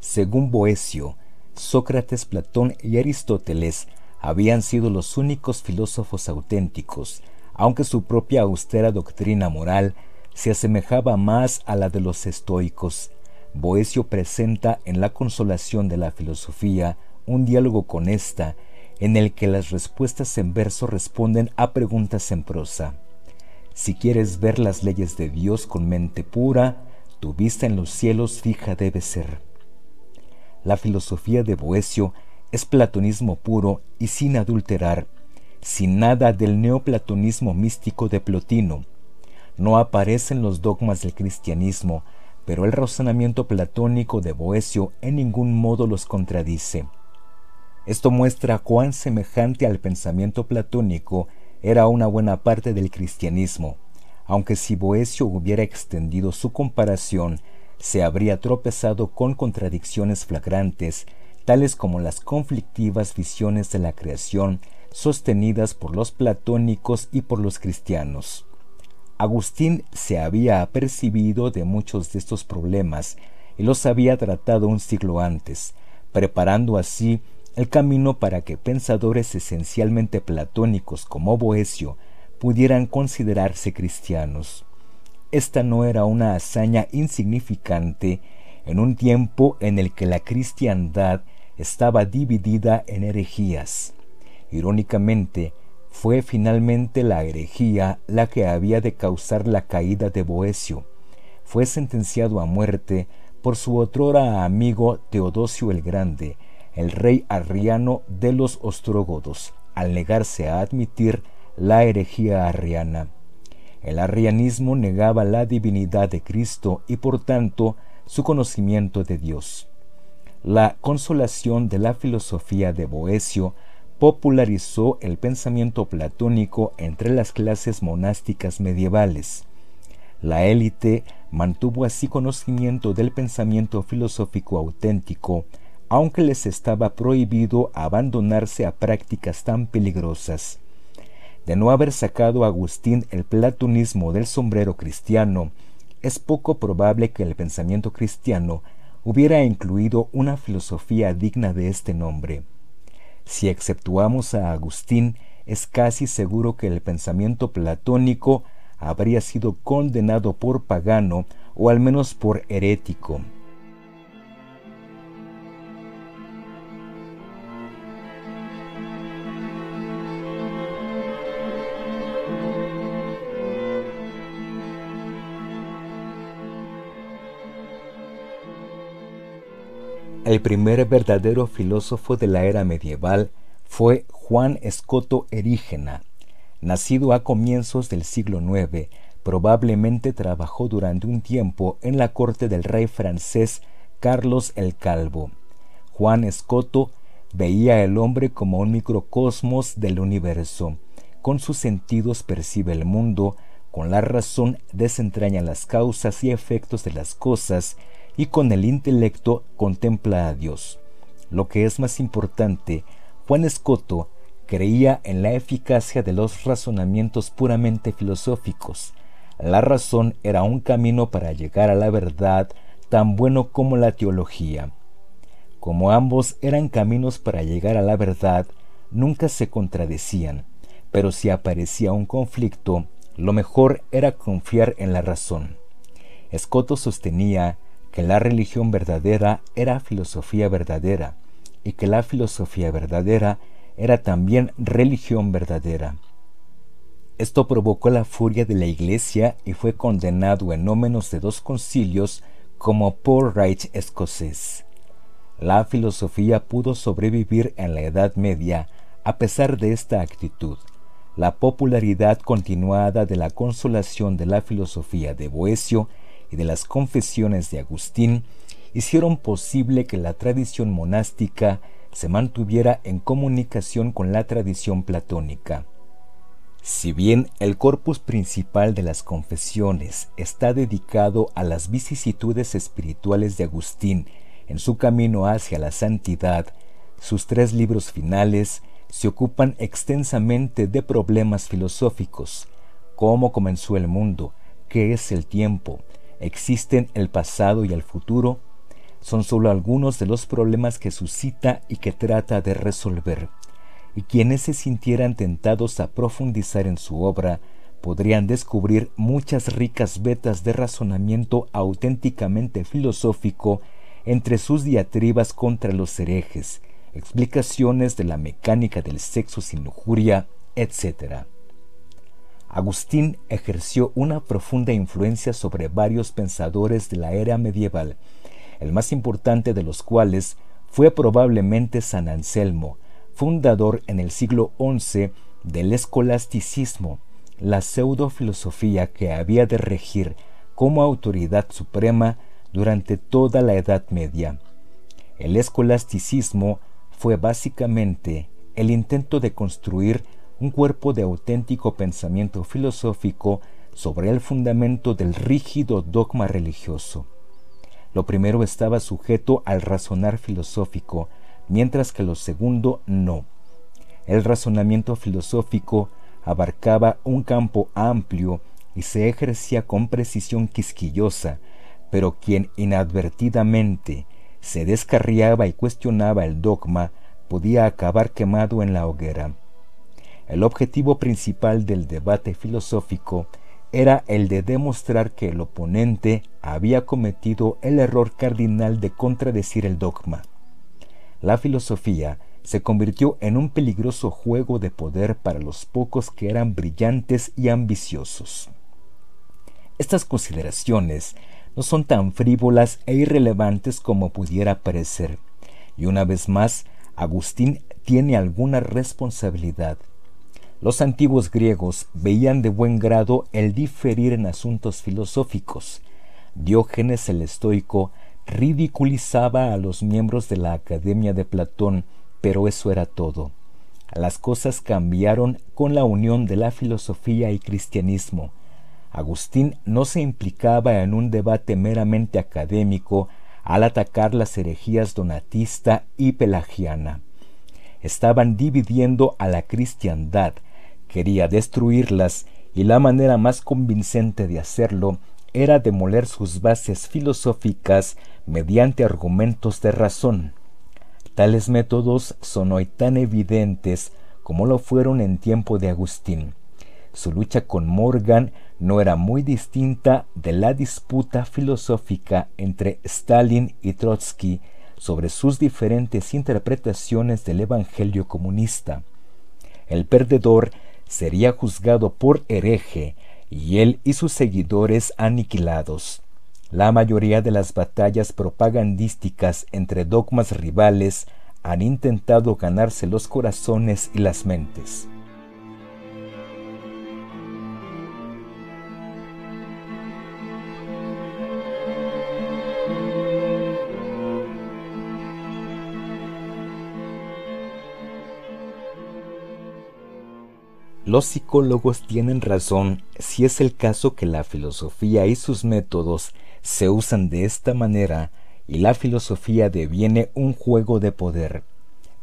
Según Boecio, Sócrates, Platón y Aristóteles habían sido los únicos filósofos auténticos, aunque su propia austera doctrina moral se asemejaba más a la de los estoicos. Boecio presenta en la consolación de la filosofía un diálogo con ésta, en el que las respuestas en verso responden a preguntas en prosa. Si quieres ver las leyes de Dios con mente pura, tu vista en los cielos fija debe ser. La filosofía de Boecio es platonismo puro y sin adulterar, sin nada del neoplatonismo místico de Plotino, no aparecen los dogmas del cristianismo, pero el razonamiento platónico de Boecio en ningún modo los contradice. Esto muestra cuán semejante al pensamiento platónico era una buena parte del cristianismo, aunque si Boecio hubiera extendido su comparación, se habría tropezado con contradicciones flagrantes, tales como las conflictivas visiones de la creación sostenidas por los platónicos y por los cristianos. Agustín se había apercibido de muchos de estos problemas y los había tratado un siglo antes, preparando así el camino para que pensadores esencialmente platónicos como Boecio pudieran considerarse cristianos. Esta no era una hazaña insignificante en un tiempo en el que la cristiandad estaba dividida en herejías. Irónicamente, fue finalmente la herejía la que había de causar la caída de Boecio. Fue sentenciado a muerte por su otrora amigo Teodosio el Grande, el rey arriano de los ostrógodos, al negarse a admitir la herejía arriana. El arrianismo negaba la divinidad de Cristo y por tanto su conocimiento de Dios. La consolación de la filosofía de Boecio popularizó el pensamiento platónico entre las clases monásticas medievales. La élite mantuvo así conocimiento del pensamiento filosófico auténtico, aunque les estaba prohibido abandonarse a prácticas tan peligrosas. De no haber sacado Agustín el platonismo del sombrero cristiano, es poco probable que el pensamiento cristiano hubiera incluido una filosofía digna de este nombre. Si exceptuamos a Agustín, es casi seguro que el pensamiento platónico habría sido condenado por pagano o al menos por herético. El primer verdadero filósofo de la era medieval fue Juan Escoto Erígena. Nacido a comienzos del siglo IX, probablemente trabajó durante un tiempo en la corte del rey francés Carlos el Calvo. Juan Escoto veía el hombre como un microcosmos del universo. Con sus sentidos percibe el mundo, con la razón desentraña las causas y efectos de las cosas y con el intelecto contempla a Dios. Lo que es más importante, Juan Escoto creía en la eficacia de los razonamientos puramente filosóficos. La razón era un camino para llegar a la verdad tan bueno como la teología. Como ambos eran caminos para llegar a la verdad, nunca se contradecían, pero si aparecía un conflicto, lo mejor era confiar en la razón. Escoto sostenía que la religión verdadera era filosofía verdadera y que la filosofía verdadera era también religión verdadera. Esto provocó la furia de la Iglesia y fue condenado en no menos de dos concilios como por Reich escocés. La filosofía pudo sobrevivir en la Edad Media a pesar de esta actitud. La popularidad continuada de la consolación de la filosofía de Boecio y de las confesiones de Agustín hicieron posible que la tradición monástica se mantuviera en comunicación con la tradición platónica. Si bien el corpus principal de las confesiones está dedicado a las vicisitudes espirituales de Agustín en su camino hacia la santidad, sus tres libros finales se ocupan extensamente de problemas filosóficos, cómo comenzó el mundo, qué es el tiempo, existen el pasado y el futuro, son sólo algunos de los problemas que suscita y que trata de resolver y quienes se sintieran tentados a profundizar en su obra podrían descubrir muchas ricas vetas de razonamiento auténticamente filosófico entre sus diatribas contra los herejes, explicaciones de la mecánica del sexo sin lujuria, etc. Agustín ejerció una profunda influencia sobre varios pensadores de la era medieval, el más importante de los cuales fue probablemente San Anselmo, fundador en el siglo XI del escolasticismo, la pseudofilosofía que había de regir como autoridad suprema durante toda la Edad Media. El escolasticismo fue básicamente el intento de construir un cuerpo de auténtico pensamiento filosófico sobre el fundamento del rígido dogma religioso. Lo primero estaba sujeto al razonar filosófico, mientras que lo segundo no. El razonamiento filosófico abarcaba un campo amplio y se ejercía con precisión quisquillosa, pero quien inadvertidamente se descarriaba y cuestionaba el dogma podía acabar quemado en la hoguera. El objetivo principal del debate filosófico era el de demostrar que el oponente había cometido el error cardinal de contradecir el dogma la filosofía se convirtió en un peligroso juego de poder para los pocos que eran brillantes y ambiciosos. Estas consideraciones no son tan frívolas e irrelevantes como pudiera parecer, y una vez más, Agustín tiene alguna responsabilidad. Los antiguos griegos veían de buen grado el diferir en asuntos filosóficos. Diógenes el estoico ridiculizaba a los miembros de la Academia de Platón, pero eso era todo. Las cosas cambiaron con la unión de la filosofía y cristianismo. Agustín no se implicaba en un debate meramente académico al atacar las herejías donatista y pelagiana. Estaban dividiendo a la cristiandad, quería destruirlas y la manera más convincente de hacerlo era demoler sus bases filosóficas mediante argumentos de razón. Tales métodos son hoy tan evidentes como lo fueron en tiempo de Agustín. Su lucha con Morgan no era muy distinta de la disputa filosófica entre Stalin y Trotsky sobre sus diferentes interpretaciones del Evangelio comunista. El perdedor sería juzgado por hereje y él y sus seguidores aniquilados. La mayoría de las batallas propagandísticas entre dogmas rivales han intentado ganarse los corazones y las mentes. Los psicólogos tienen razón si es el caso que la filosofía y sus métodos se usan de esta manera y la filosofía deviene un juego de poder.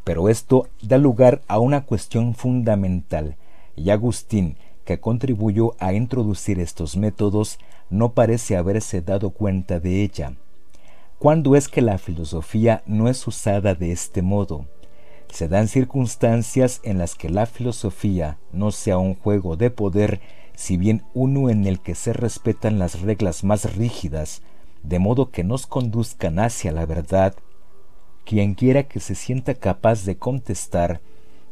Pero esto da lugar a una cuestión fundamental, y Agustín, que contribuyó a introducir estos métodos, no parece haberse dado cuenta de ella. ¿Cuándo es que la filosofía no es usada de este modo? Se dan circunstancias en las que la filosofía no sea un juego de poder, si bien uno en el que se respetan las reglas más rígidas, de modo que nos conduzcan hacia la verdad, quien quiera que se sienta capaz de contestar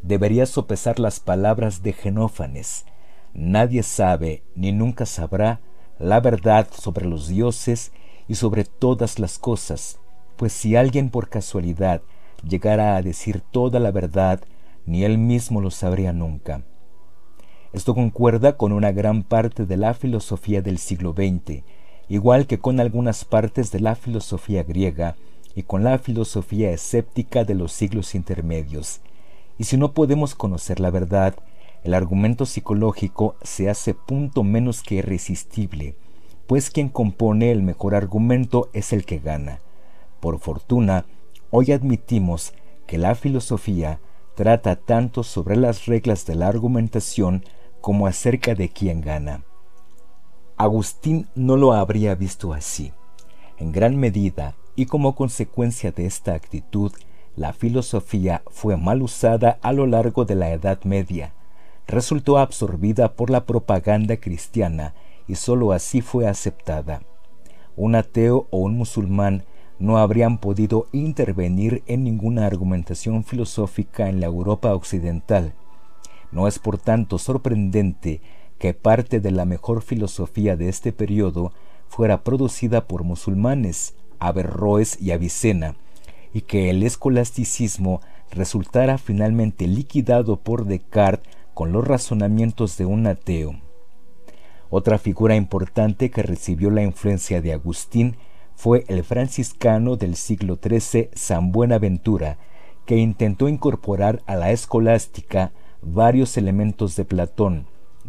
debería sopesar las palabras de Genófanes. Nadie sabe ni nunca sabrá la verdad sobre los dioses y sobre todas las cosas, pues si alguien por casualidad llegara a decir toda la verdad, ni él mismo lo sabría nunca. Esto concuerda con una gran parte de la filosofía del siglo XX, igual que con algunas partes de la filosofía griega y con la filosofía escéptica de los siglos intermedios. Y si no podemos conocer la verdad, el argumento psicológico se hace punto menos que irresistible, pues quien compone el mejor argumento es el que gana. Por fortuna, hoy admitimos que la filosofía trata tanto sobre las reglas de la argumentación como acerca de quién gana. Agustín no lo habría visto así. En gran medida, y como consecuencia de esta actitud, la filosofía fue mal usada a lo largo de la Edad Media, resultó absorbida por la propaganda cristiana y sólo así fue aceptada. Un ateo o un musulmán no habrían podido intervenir en ninguna argumentación filosófica en la Europa occidental. No es por tanto sorprendente que parte de la mejor filosofía de este periodo fuera producida por musulmanes, Averroes y Avicena, y que el escolasticismo resultara finalmente liquidado por Descartes con los razonamientos de un ateo. Otra figura importante que recibió la influencia de Agustín fue el franciscano del siglo XIII San Buenaventura, que intentó incorporar a la escolástica varios elementos de Platón,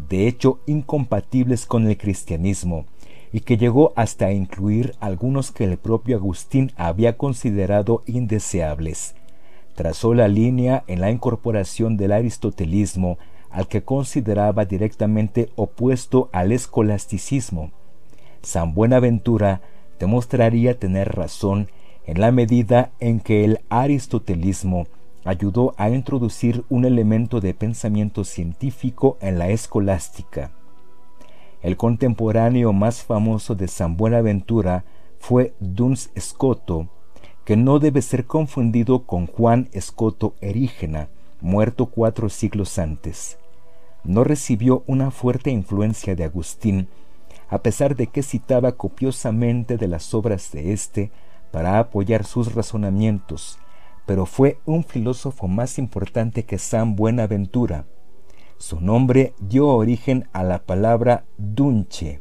de hecho incompatibles con el cristianismo, y que llegó hasta incluir algunos que el propio Agustín había considerado indeseables. Trazó la línea en la incorporación del aristotelismo al que consideraba directamente opuesto al escolasticismo. San Buenaventura demostraría tener razón en la medida en que el aristotelismo ayudó a introducir un elemento de pensamiento científico en la escolástica. El contemporáneo más famoso de San Buenaventura fue Duns Scoto, que no debe ser confundido con Juan Escoto Erígena, muerto cuatro siglos antes. No recibió una fuerte influencia de Agustín, a pesar de que citaba copiosamente de las obras de éste para apoyar sus razonamientos, pero fue un filósofo más importante que San Buenaventura. Su nombre dio origen a la palabra dunche.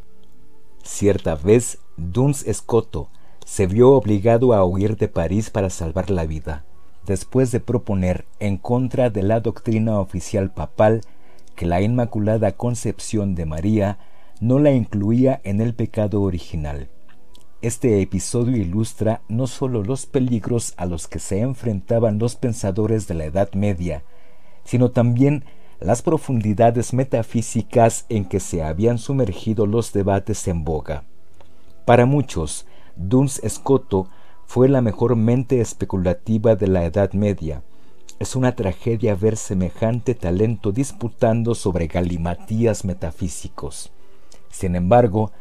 Cierta vez, Duns Escoto se vio obligado a huir de París para salvar la vida después de proponer, en contra de la doctrina oficial papal, que la Inmaculada Concepción de María no la incluía en el pecado original. Este episodio ilustra no sólo los peligros a los que se enfrentaban los pensadores de la Edad Media, sino también las profundidades metafísicas en que se habían sumergido los debates en boga. Para muchos, Duns Scoto fue la mejor mente especulativa de la Edad Media. Es una tragedia ver semejante talento disputando sobre galimatías metafísicos. Sin embargo,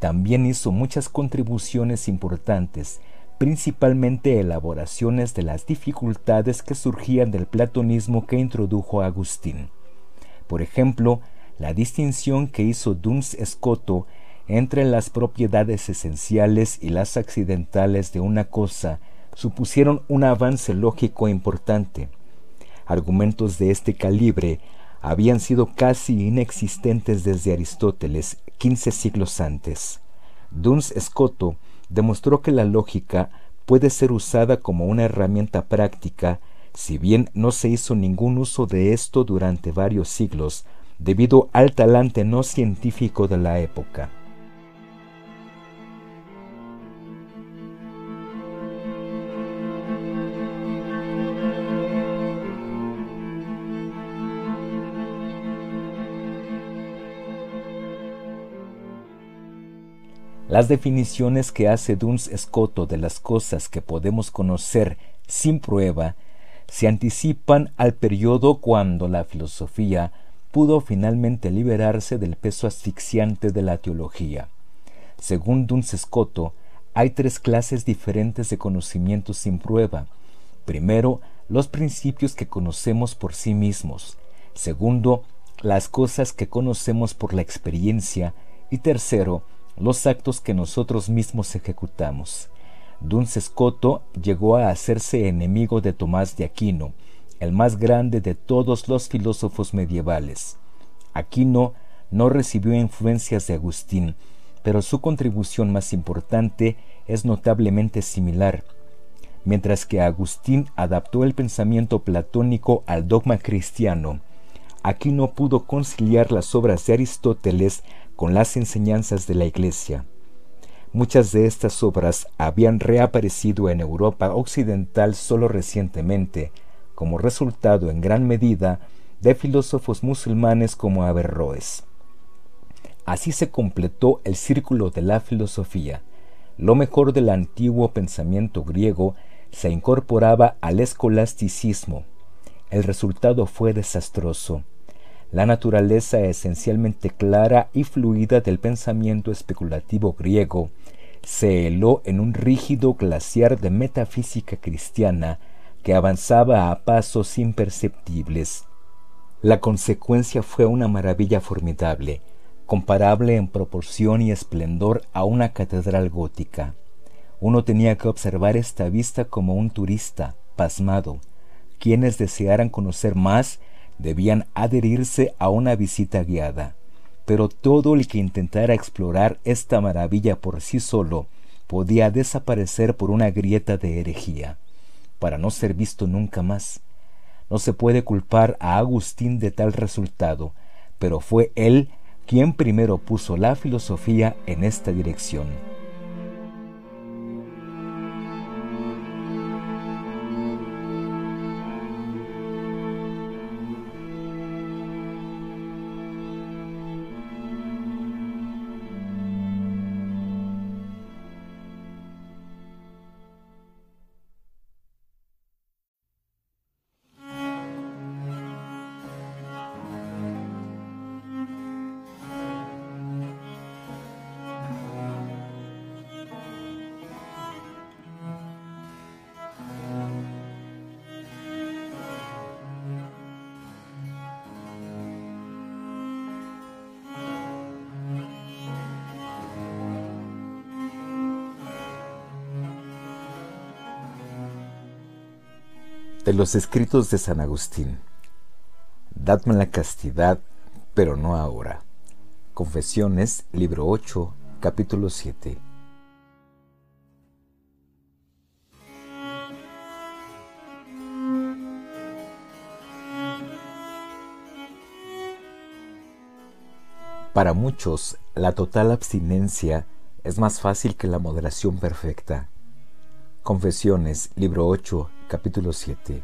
también hizo muchas contribuciones importantes, principalmente elaboraciones de las dificultades que surgían del platonismo que introdujo Agustín. Por ejemplo, la distinción que hizo Duns Scoto entre las propiedades esenciales y las accidentales de una cosa supusieron un avance lógico importante. Argumentos de este calibre habían sido casi inexistentes desde Aristóteles quince siglos antes. Duns Scoto demostró que la lógica puede ser usada como una herramienta práctica, si bien no se hizo ningún uso de esto durante varios siglos, debido al talante no científico de la época. Las definiciones que hace Duns Scoto de las cosas que podemos conocer sin prueba se anticipan al periodo cuando la filosofía pudo finalmente liberarse del peso asfixiante de la teología. Según Duns Scoto, hay tres clases diferentes de conocimientos sin prueba. Primero, los principios que conocemos por sí mismos. Segundo, las cosas que conocemos por la experiencia. Y tercero, los actos que nosotros mismos ejecutamos. Duns Scoto llegó a hacerse enemigo de Tomás de Aquino, el más grande de todos los filósofos medievales. Aquino no recibió influencias de Agustín, pero su contribución más importante es notablemente similar. Mientras que Agustín adaptó el pensamiento platónico al dogma cristiano, Aquino pudo conciliar las obras de Aristóteles con las enseñanzas de la Iglesia. Muchas de estas obras habían reaparecido en Europa occidental solo recientemente, como resultado en gran medida de filósofos musulmanes como Averroes. Así se completó el círculo de la filosofía. Lo mejor del antiguo pensamiento griego se incorporaba al escolasticismo. El resultado fue desastroso. La naturaleza esencialmente clara y fluida del pensamiento especulativo griego se heló en un rígido glaciar de metafísica cristiana que avanzaba a pasos imperceptibles. La consecuencia fue una maravilla formidable, comparable en proporción y esplendor a una catedral gótica. Uno tenía que observar esta vista como un turista, pasmado. Quienes desearan conocer más debían adherirse a una visita guiada pero todo el que intentara explorar esta maravilla por sí solo podía desaparecer por una grieta de herejía, para no ser visto nunca más. No se puede culpar a Agustín de tal resultado, pero fue él quien primero puso la filosofía en esta dirección. Los escritos de San Agustín. Dadme la castidad, pero no ahora. Confesiones, libro 8, capítulo 7. Para muchos, la total abstinencia es más fácil que la moderación perfecta. Confesiones, libro 8, capítulo 7.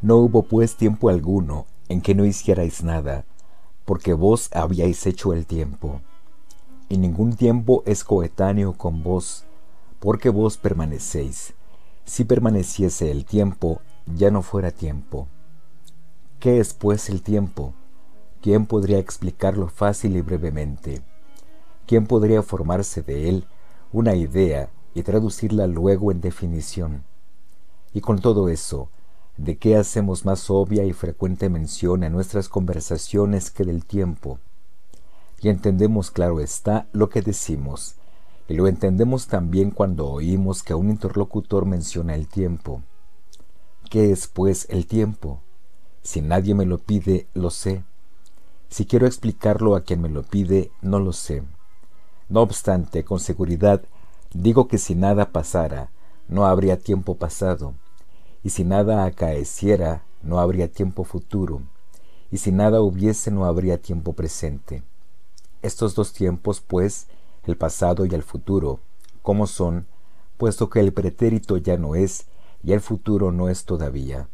No hubo pues tiempo alguno en que no hicierais nada, porque vos habíais hecho el tiempo. Y ningún tiempo es coetáneo con vos, porque vos permanecéis. Si permaneciese el tiempo, ya no fuera tiempo. ¿Qué es pues el tiempo? ¿Quién podría explicarlo fácil y brevemente? ¿Quién podría formarse de él una idea y traducirla luego en definición? Y con todo eso, ¿de qué hacemos más obvia y frecuente mención en nuestras conversaciones que del tiempo? Y entendemos, claro está, lo que decimos, y lo entendemos también cuando oímos que un interlocutor menciona el tiempo. ¿Qué es, pues, el tiempo? Si nadie me lo pide, lo sé. Si quiero explicarlo a quien me lo pide, no lo sé. No obstante, con seguridad, digo que si nada pasara, no habría tiempo pasado, y si nada acaeciera, no habría tiempo futuro, y si nada hubiese, no habría tiempo presente. Estos dos tiempos, pues, el pasado y el futuro, ¿cómo son? Puesto que el pretérito ya no es, y el futuro no es todavía.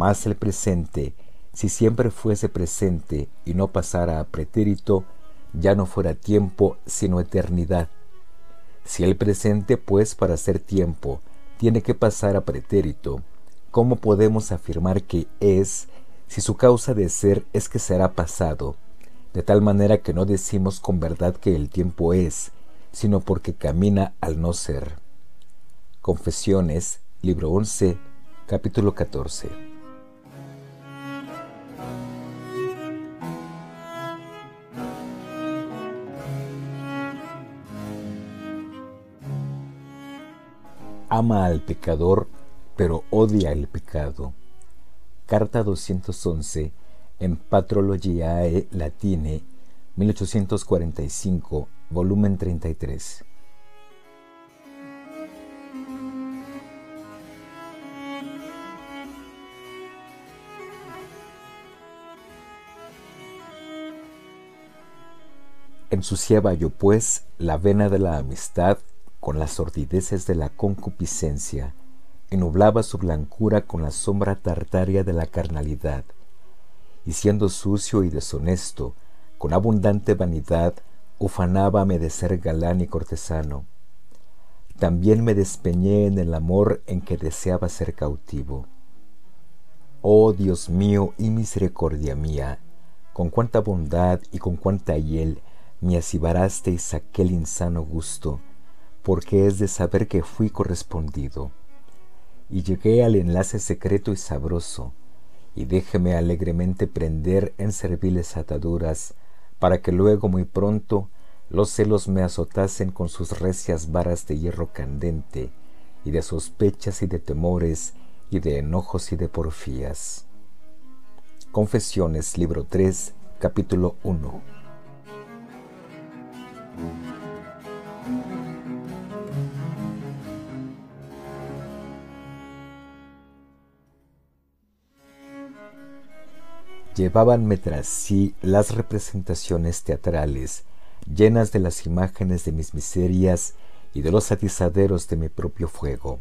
Mas el presente, si siempre fuese presente y no pasara a pretérito, ya no fuera tiempo, sino eternidad. Si el presente, pues, para ser tiempo, tiene que pasar a pretérito, ¿cómo podemos afirmar que es si su causa de ser es que será pasado, de tal manera que no decimos con verdad que el tiempo es, sino porque camina al no ser. Confesiones, libro 11, capítulo 14. Ama al pecador, pero odia el pecado. Carta 211 en Patrologiae Latine, 1845, volumen 33. Ensuciaba yo pues la vena de la amistad con las sordideces de la concupiscencia, y nublaba su blancura con la sombra tartaria de la carnalidad, y siendo sucio y deshonesto, con abundante vanidad, ufanábame de ser galán y cortesano. También me despeñé en el amor en que deseaba ser cautivo. Oh Dios mío y misericordia mía, con cuánta bondad y con cuánta hiel me asibarasteis aquel insano gusto, porque es de saber que fui correspondido. Y llegué al enlace secreto y sabroso, y déjeme alegremente prender en serviles ataduras, para que luego muy pronto los celos me azotasen con sus recias varas de hierro candente, y de sospechas y de temores, y de enojos y de porfías. Confesiones, libro 3, capítulo 1. Llevábanme tras sí las representaciones teatrales, llenas de las imágenes de mis miserias y de los atizaderos de mi propio fuego.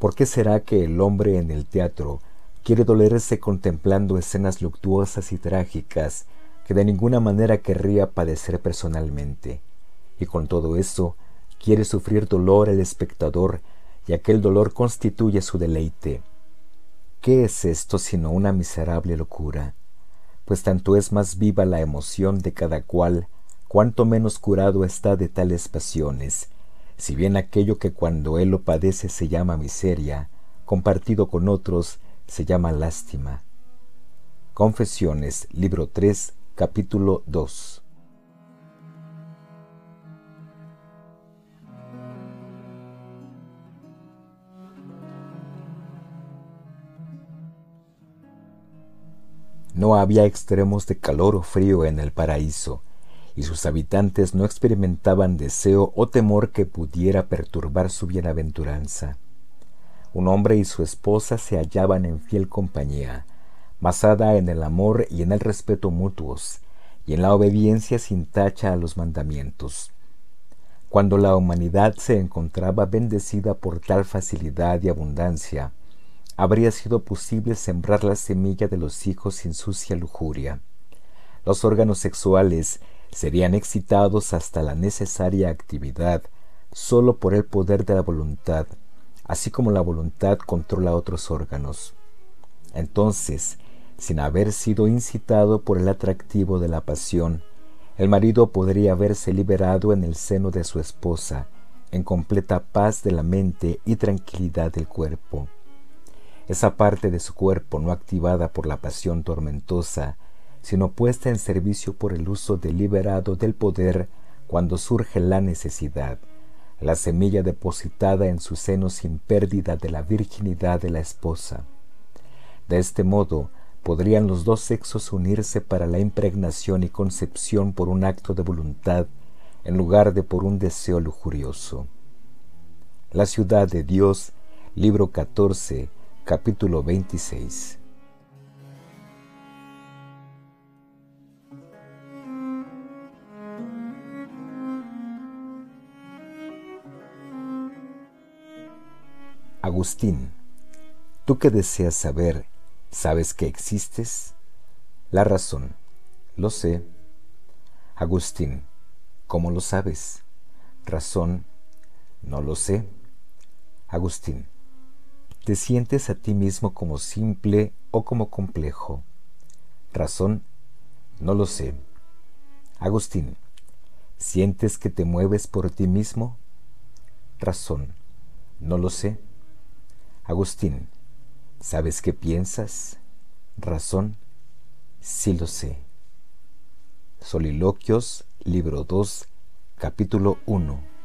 ¿Por qué será que el hombre en el teatro quiere dolerse contemplando escenas luctuosas y trágicas que de ninguna manera querría padecer personalmente? Y con todo eso quiere sufrir dolor el espectador y aquel dolor constituye su deleite. ¿Qué es esto sino una miserable locura? pues tanto es más viva la emoción de cada cual, cuanto menos curado está de tales pasiones, si bien aquello que cuando él lo padece se llama miseria, compartido con otros se llama lástima. Confesiones, libro 3, capítulo 2. No había extremos de calor o frío en el paraíso, y sus habitantes no experimentaban deseo o temor que pudiera perturbar su bienaventuranza. Un hombre y su esposa se hallaban en fiel compañía, basada en el amor y en el respeto mutuos, y en la obediencia sin tacha a los mandamientos. Cuando la humanidad se encontraba bendecida por tal facilidad y abundancia, habría sido posible sembrar la semilla de los hijos sin sucia lujuria. Los órganos sexuales serían excitados hasta la necesaria actividad sólo por el poder de la voluntad, así como la voluntad controla otros órganos. Entonces, sin haber sido incitado por el atractivo de la pasión, el marido podría haberse liberado en el seno de su esposa, en completa paz de la mente y tranquilidad del cuerpo. Esa parte de su cuerpo no activada por la pasión tormentosa, sino puesta en servicio por el uso deliberado del poder cuando surge la necesidad, la semilla depositada en su seno sin pérdida de la virginidad de la esposa. De este modo, podrían los dos sexos unirse para la impregnación y concepción por un acto de voluntad en lugar de por un deseo lujurioso. La ciudad de Dios, libro 14, capítulo 26. Agustín, tú que deseas saber, ¿sabes que existes? La razón, lo sé. Agustín, ¿cómo lo sabes? Razón, no lo sé. Agustín, te sientes a ti mismo como simple o como complejo. Razón, no lo sé. Agustín, ¿sientes que te mueves por ti mismo? Razón, no lo sé. Agustín, ¿sabes qué piensas? Razón, sí lo sé. Soliloquios, libro 2, capítulo 1.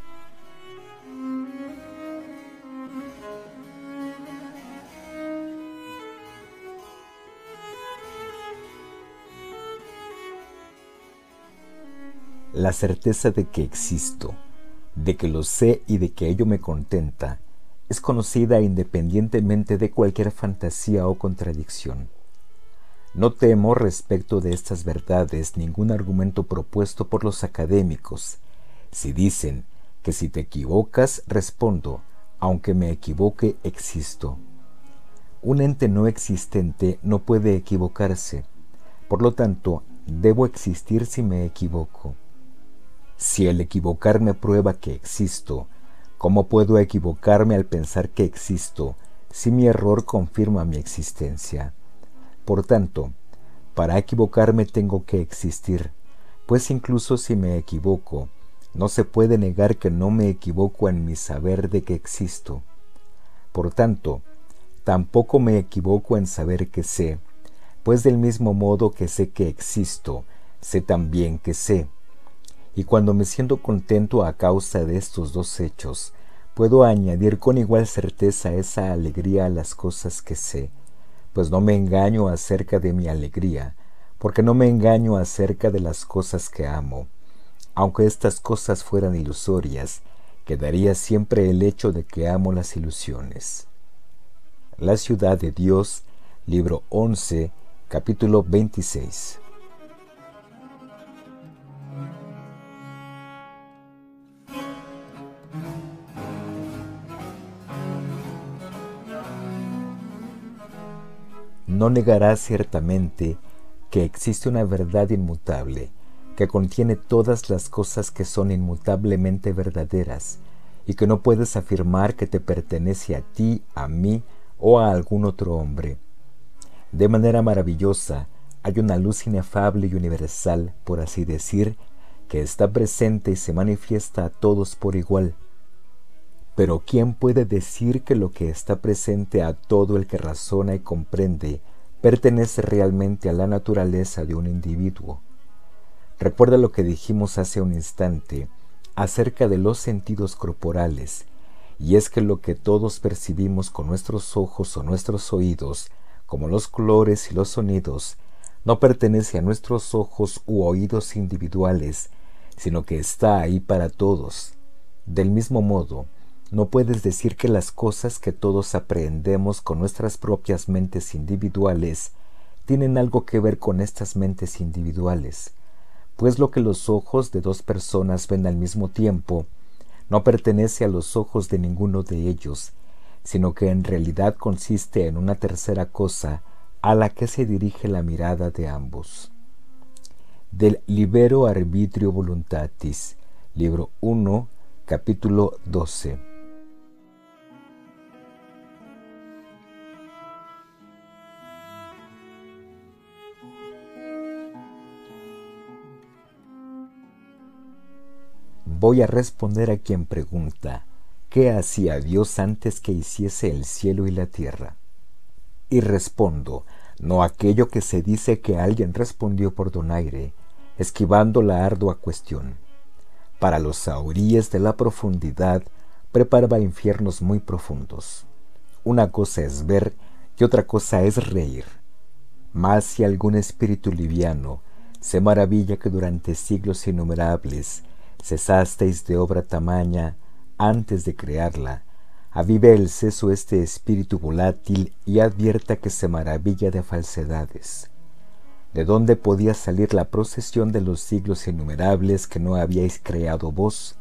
La certeza de que existo, de que lo sé y de que ello me contenta, es conocida independientemente de cualquier fantasía o contradicción. No temo respecto de estas verdades ningún argumento propuesto por los académicos. Si dicen que si te equivocas, respondo, aunque me equivoque, existo. Un ente no existente no puede equivocarse, por lo tanto, debo existir si me equivoco. Si el equivocarme prueba que existo, ¿cómo puedo equivocarme al pensar que existo si mi error confirma mi existencia? Por tanto, para equivocarme tengo que existir, pues incluso si me equivoco, no se puede negar que no me equivoco en mi saber de que existo. Por tanto, tampoco me equivoco en saber que sé, pues del mismo modo que sé que existo, sé también que sé y cuando me siento contento a causa de estos dos hechos, puedo añadir con igual certeza esa alegría a las cosas que sé, pues no me engaño acerca de mi alegría, porque no me engaño acerca de las cosas que amo. Aunque estas cosas fueran ilusorias, quedaría siempre el hecho de que amo las ilusiones. La ciudad de Dios, libro 11, capítulo 26. No negarás ciertamente que existe una verdad inmutable, que contiene todas las cosas que son inmutablemente verdaderas, y que no puedes afirmar que te pertenece a ti, a mí o a algún otro hombre. De manera maravillosa, hay una luz inefable y universal, por así decir, que está presente y se manifiesta a todos por igual. Pero ¿quién puede decir que lo que está presente a todo el que razona y comprende pertenece realmente a la naturaleza de un individuo. Recuerda lo que dijimos hace un instante acerca de los sentidos corporales, y es que lo que todos percibimos con nuestros ojos o nuestros oídos, como los colores y los sonidos, no pertenece a nuestros ojos u oídos individuales, sino que está ahí para todos. Del mismo modo, no puedes decir que las cosas que todos aprendemos con nuestras propias mentes individuales tienen algo que ver con estas mentes individuales, pues lo que los ojos de dos personas ven al mismo tiempo no pertenece a los ojos de ninguno de ellos, sino que en realidad consiste en una tercera cosa a la que se dirige la mirada de ambos. Del Libero Arbitrio Voluntatis, libro 1, capítulo 12. Voy a responder a quien pregunta, ¿qué hacía Dios antes que hiciese el cielo y la tierra? Y respondo, no aquello que se dice que alguien respondió por donaire, esquivando la ardua cuestión. Para los sauríes de la profundidad preparaba infiernos muy profundos. Una cosa es ver y otra cosa es reír. Mas si algún espíritu liviano se maravilla que durante siglos innumerables cesasteis de obra tamaña antes de crearla, avive el seso este espíritu volátil y advierta que se maravilla de falsedades. ¿De dónde podía salir la procesión de los siglos innumerables que no habíais creado vos?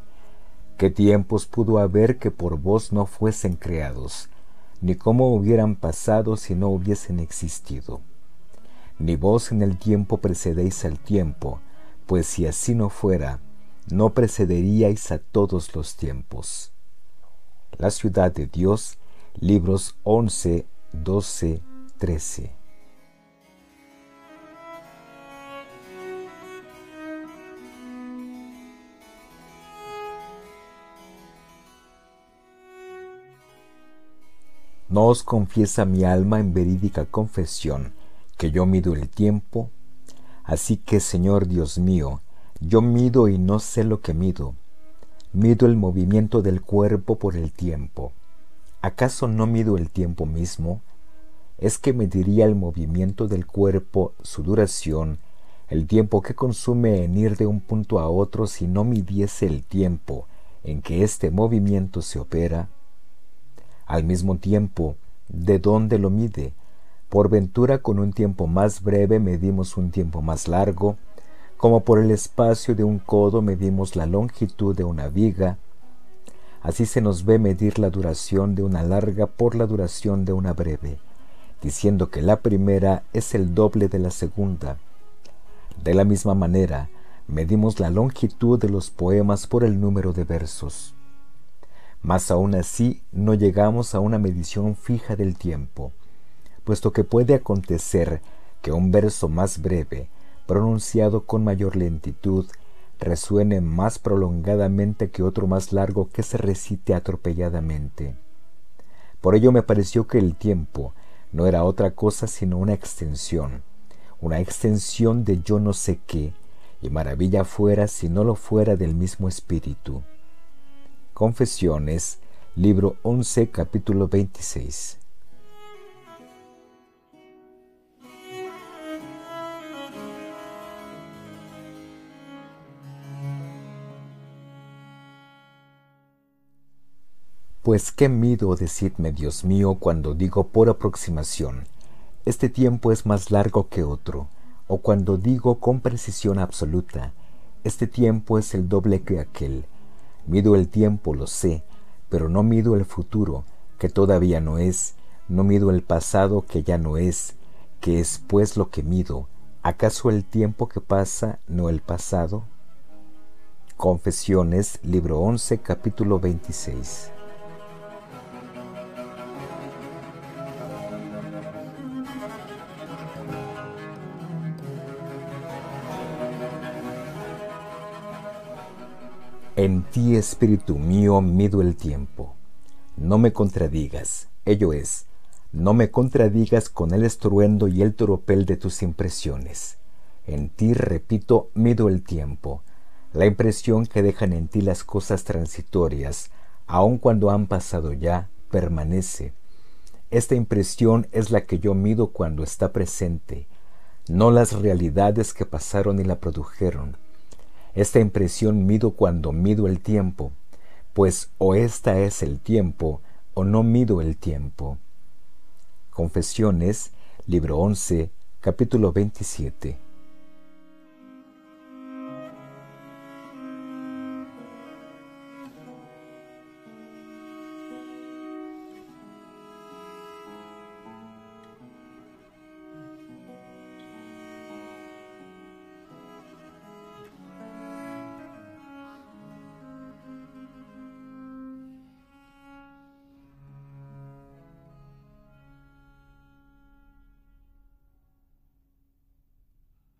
¿Qué tiempos pudo haber que por vos no fuesen creados? Ni cómo hubieran pasado si no hubiesen existido. Ni vos en el tiempo precedéis al tiempo, pues si así no fuera, no precederíais a todos los tiempos. La ciudad de Dios, libros 11, 12, 13. No os confiesa mi alma en verídica confesión, que yo mido el tiempo. Así que, Señor Dios mío, yo mido y no sé lo que mido. Mido el movimiento del cuerpo por el tiempo. ¿Acaso no mido el tiempo mismo? Es que mediría el movimiento del cuerpo, su duración, el tiempo que consume en ir de un punto a otro si no midiese el tiempo en que este movimiento se opera. Al mismo tiempo, ¿de dónde lo mide? Por ventura con un tiempo más breve medimos un tiempo más largo, como por el espacio de un codo medimos la longitud de una viga, así se nos ve medir la duración de una larga por la duración de una breve, diciendo que la primera es el doble de la segunda. De la misma manera, medimos la longitud de los poemas por el número de versos. Mas aún así no llegamos a una medición fija del tiempo, puesto que puede acontecer que un verso más breve, pronunciado con mayor lentitud, resuene más prolongadamente que otro más largo que se recite atropelladamente. Por ello me pareció que el tiempo no era otra cosa sino una extensión, una extensión de yo no sé qué, y maravilla fuera si no lo fuera del mismo espíritu. Confesiones, libro 11, capítulo 26. Pues qué mido, decidme, Dios mío, cuando digo por aproximación, este tiempo es más largo que otro, o cuando digo con precisión absoluta, este tiempo es el doble que aquel, Mido el tiempo, lo sé, pero no mido el futuro, que todavía no es, no mido el pasado, que ya no es, que es pues lo que mido. ¿Acaso el tiempo que pasa, no el pasado? Confesiones, libro 11, capítulo 26. En ti, Espíritu mío, mido el tiempo. No me contradigas, ello es, no me contradigas con el estruendo y el toropel de tus impresiones. En ti, repito, mido el tiempo, la impresión que dejan en ti las cosas transitorias, aun cuando han pasado ya, permanece. Esta impresión es la que yo mido cuando está presente, no las realidades que pasaron y la produjeron, esta impresión mido cuando mido el tiempo, pues o esta es el tiempo o no mido el tiempo. Confesiones, libro 11, capítulo 27.